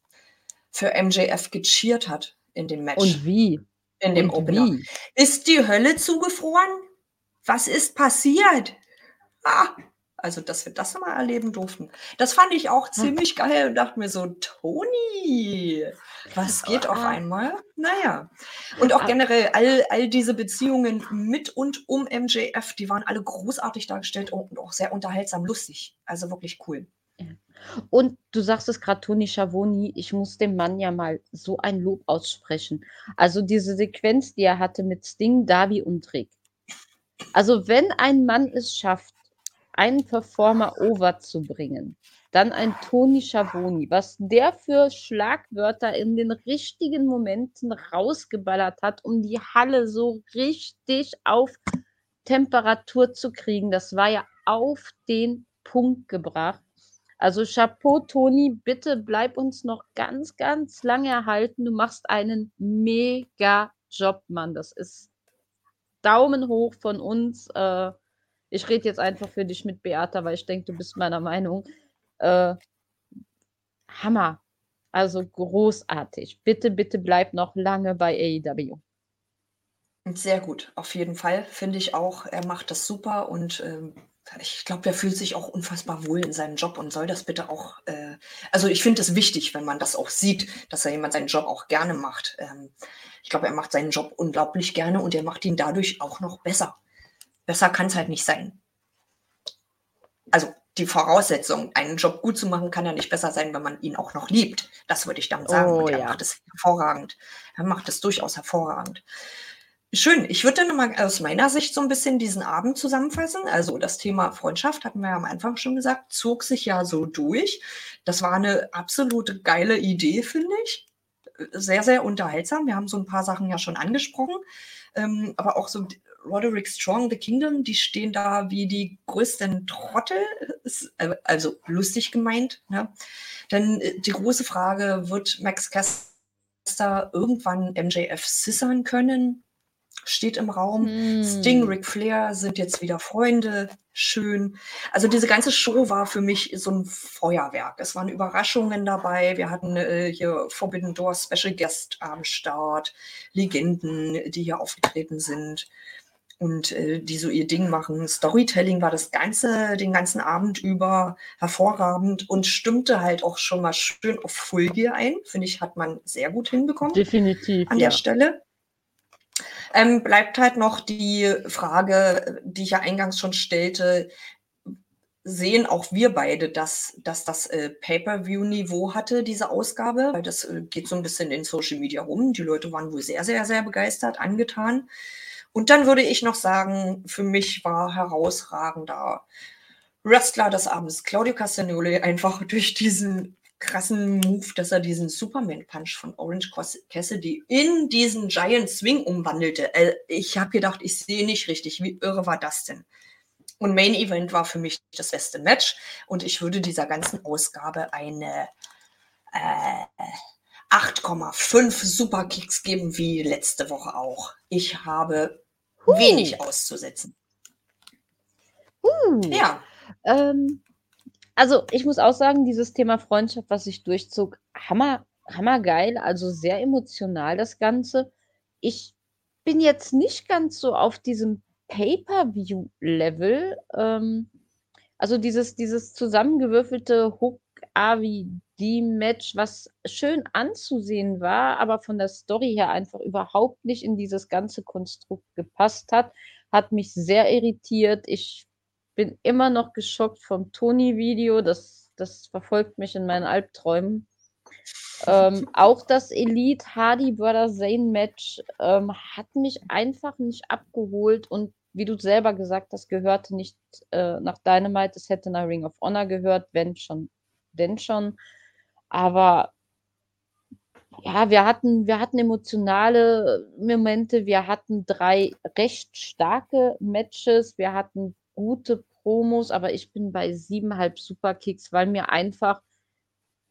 für MJF gecheert hat in dem Match. Und wie? In dem Und Opener. Wie? Ist die Hölle zugefroren? Was ist passiert? Ah, also, dass wir das mal erleben durften. Das fand ich auch ziemlich geil und dachte mir so, Toni, was geht auf einmal? Naja. Und auch generell all, all diese Beziehungen mit und um MJF, die waren alle großartig dargestellt und auch sehr unterhaltsam lustig. Also wirklich cool. Und du sagst es gerade, Toni Schavoni, ich muss dem Mann ja mal so ein Lob aussprechen. Also diese Sequenz, die er hatte mit Sting, Davi und Rick. Also wenn ein Mann es schafft, einen Performer over zu bringen, dann ein Toni Schavoni, was der für Schlagwörter in den richtigen Momenten rausgeballert hat, um die Halle so richtig auf Temperatur zu kriegen. Das war ja auf den Punkt gebracht. Also Chapeau, Toni, bitte bleib uns noch ganz, ganz lange erhalten. Du machst einen mega Job, Mann. Das ist Daumen hoch von uns. Äh, ich rede jetzt einfach für dich mit Beata, weil ich denke, du bist meiner Meinung. Äh, Hammer. Also großartig. Bitte, bitte bleib noch lange bei AEW. Sehr gut, auf jeden Fall, finde ich auch. Er macht das super und ähm, ich glaube, er fühlt sich auch unfassbar wohl in seinem Job und soll das bitte auch, äh, also ich finde es wichtig, wenn man das auch sieht, dass er jemand seinen Job auch gerne macht. Ähm, ich glaube, er macht seinen Job unglaublich gerne und er macht ihn dadurch auch noch besser. Besser kann es halt nicht sein. Also die Voraussetzung, einen Job gut zu machen, kann ja nicht besser sein, wenn man ihn auch noch liebt. Das würde ich damit sagen. Oh, und er ja. macht es hervorragend. Er macht es durchaus hervorragend. Schön. Ich würde dann nochmal aus meiner Sicht so ein bisschen diesen Abend zusammenfassen. Also das Thema Freundschaft, hatten wir ja am Anfang schon gesagt, zog sich ja so durch. Das war eine absolute geile Idee, finde ich. Sehr, sehr unterhaltsam. Wir haben so ein paar Sachen ja schon angesprochen. Ähm, aber auch so Roderick Strong, The Kingdom, die stehen da wie die größten Trottel. Äh, also lustig gemeint. Ne? Denn äh, die große Frage, wird Max Caster irgendwann MJF scissern können? Steht im Raum. Hm. Sting, Ric Flair sind jetzt wieder Freunde. Schön. Also diese ganze Show war für mich so ein Feuerwerk. Es waren Überraschungen dabei. Wir hatten äh, hier Forbidden Door Special Guest am Start, Legenden, die hier aufgetreten sind und äh, die so ihr Ding machen. Storytelling war das ganze, den ganzen Abend über hervorragend und stimmte halt auch schon mal schön auf Full Gear ein. Finde ich, hat man sehr gut hinbekommen. Definitiv. An ja. der Stelle. Ähm, bleibt halt noch die Frage, die ich ja eingangs schon stellte, sehen auch wir beide, dass, dass das äh, Pay-per-view-Niveau hatte, diese Ausgabe, weil das äh, geht so ein bisschen in Social Media rum. Die Leute waren wohl sehr, sehr, sehr begeistert, angetan. Und dann würde ich noch sagen, für mich war herausragender Wrestler des Abends Claudio Castagnoli einfach durch diesen krassen Move, dass er diesen Superman-Punch von Orange Cassidy in diesen Giant Swing umwandelte. Äh, ich habe gedacht, ich sehe nicht richtig. Wie irre war das denn? Und Main Event war für mich das beste Match. Und ich würde dieser ganzen Ausgabe eine äh, 8,5 Superkicks geben, wie letzte Woche auch. Ich habe huh. wenig auszusetzen. Uh. Ja. Ähm, also ich muss auch sagen, dieses Thema Freundschaft, was sich durchzog, hammer, hammergeil, also sehr emotional das Ganze. Ich bin jetzt nicht ganz so auf diesem Pay-per-view-Level. Ähm, also dieses, dieses zusammengewürfelte Hook AVD-Match, was schön anzusehen war, aber von der Story her einfach überhaupt nicht in dieses ganze Konstrukt gepasst hat, hat mich sehr irritiert. Ich bin immer noch geschockt vom Toni-Video. Das, das verfolgt mich in meinen Albträumen. Ähm, auch das Elite Hardy Brother Zane Match ähm, hat mich einfach nicht abgeholt und wie du selber gesagt hast, gehörte nicht äh, nach Dynamite. Es hätte nach Ring of Honor gehört, wenn schon, denn schon. Aber ja, wir hatten, wir hatten emotionale Momente, wir hatten drei recht starke Matches, wir hatten gute Promos, aber ich bin bei siebeneinhalb Superkicks, weil mir einfach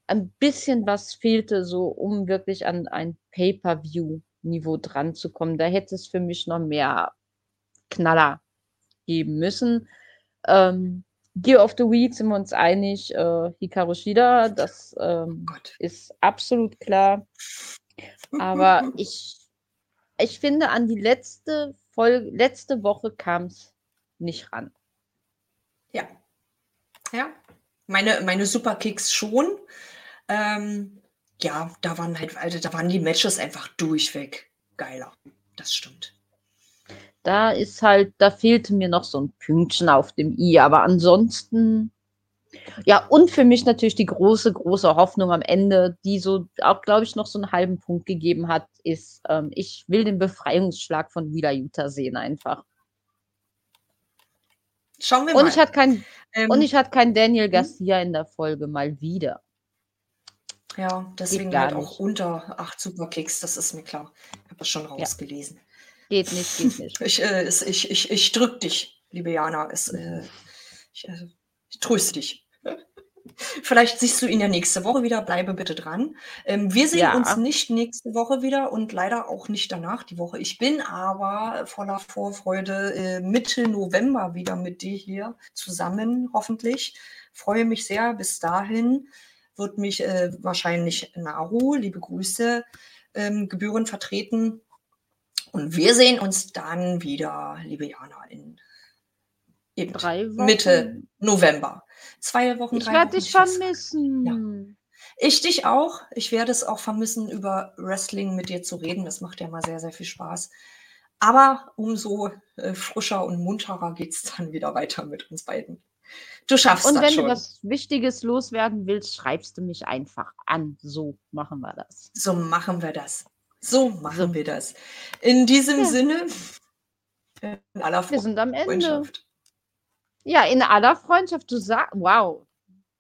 ein bisschen was fehlte, so um wirklich an ein Pay-per-view-Niveau dran zu kommen. Da hätte es für mich noch mehr Knaller geben müssen. Ähm, Gear of the Week sind wir uns einig, äh, Hikaru Shida, das ähm, ist absolut klar. Aber ich, ich finde, an die letzte Folge, letzte Woche kam es nicht ran. Ja. Ja. Meine, meine Superkicks schon. Ähm, ja, da waren halt, also da waren die Matches einfach durchweg geiler. Das stimmt. Da ist halt, da fehlte mir noch so ein Pünktchen auf dem i, aber ansonsten, ja, und für mich natürlich die große, große Hoffnung am Ende, die so auch, glaube ich, noch so einen halben Punkt gegeben hat, ist, ähm, ich will den Befreiungsschlag von Wheeler Utah sehen einfach. Schauen wir und mal. Ich hatte kein, ähm, und ich hatte keinen Daniel hm? Garcia in der Folge, mal wieder. Ja, deswegen halt auch unter acht Superkicks, das ist mir klar. Ich habe das schon rausgelesen. Ja. Geht nicht, geht nicht. ich, äh, ich, ich, ich drück dich, liebe Jana. Es, äh, ich, äh, ich tröste dich. Vielleicht siehst du ihn ja nächste Woche wieder. Bleibe bitte dran. Ähm, wir sehen ja. uns nicht nächste Woche wieder und leider auch nicht danach die Woche. Ich bin aber voller Vorfreude äh, Mitte November wieder mit dir hier zusammen, hoffentlich. Freue mich sehr. Bis dahin wird mich äh, wahrscheinlich Naru, liebe Grüße, ähm, Gebühren vertreten. Und wir sehen uns dann wieder, liebe Jana, in Mitte November. Zwei Wochen, ich drei werde dich vermissen. Ja. Ich dich auch. Ich werde es auch vermissen, über Wrestling mit dir zu reden. Das macht ja mal sehr, sehr viel Spaß. Aber umso äh, frischer und munterer geht es dann wieder weiter mit uns beiden. Du schaffst und das schon. Und wenn du was Wichtiges loswerden willst, schreibst du mich einfach an. So machen wir das. So machen wir das. So machen so. wir das. In diesem ja. Sinne, in aller wir sind am Ende. Freundschaft. Ja, in aller Freundschaft. Du sagst, wow.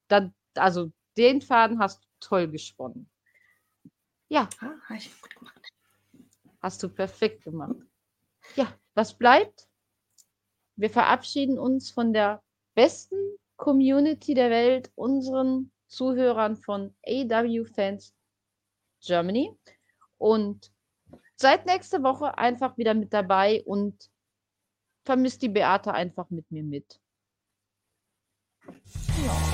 Da, also den Faden hast du toll gesponnen. Ja. Ah, habe ich gut gemacht. Hast du perfekt gemacht. Ja, was bleibt? Wir verabschieden uns von der besten Community der Welt, unseren Zuhörern von AW Fans Germany. Und seid nächste Woche einfach wieder mit dabei und vermisst die Beate einfach mit mir mit. Ja.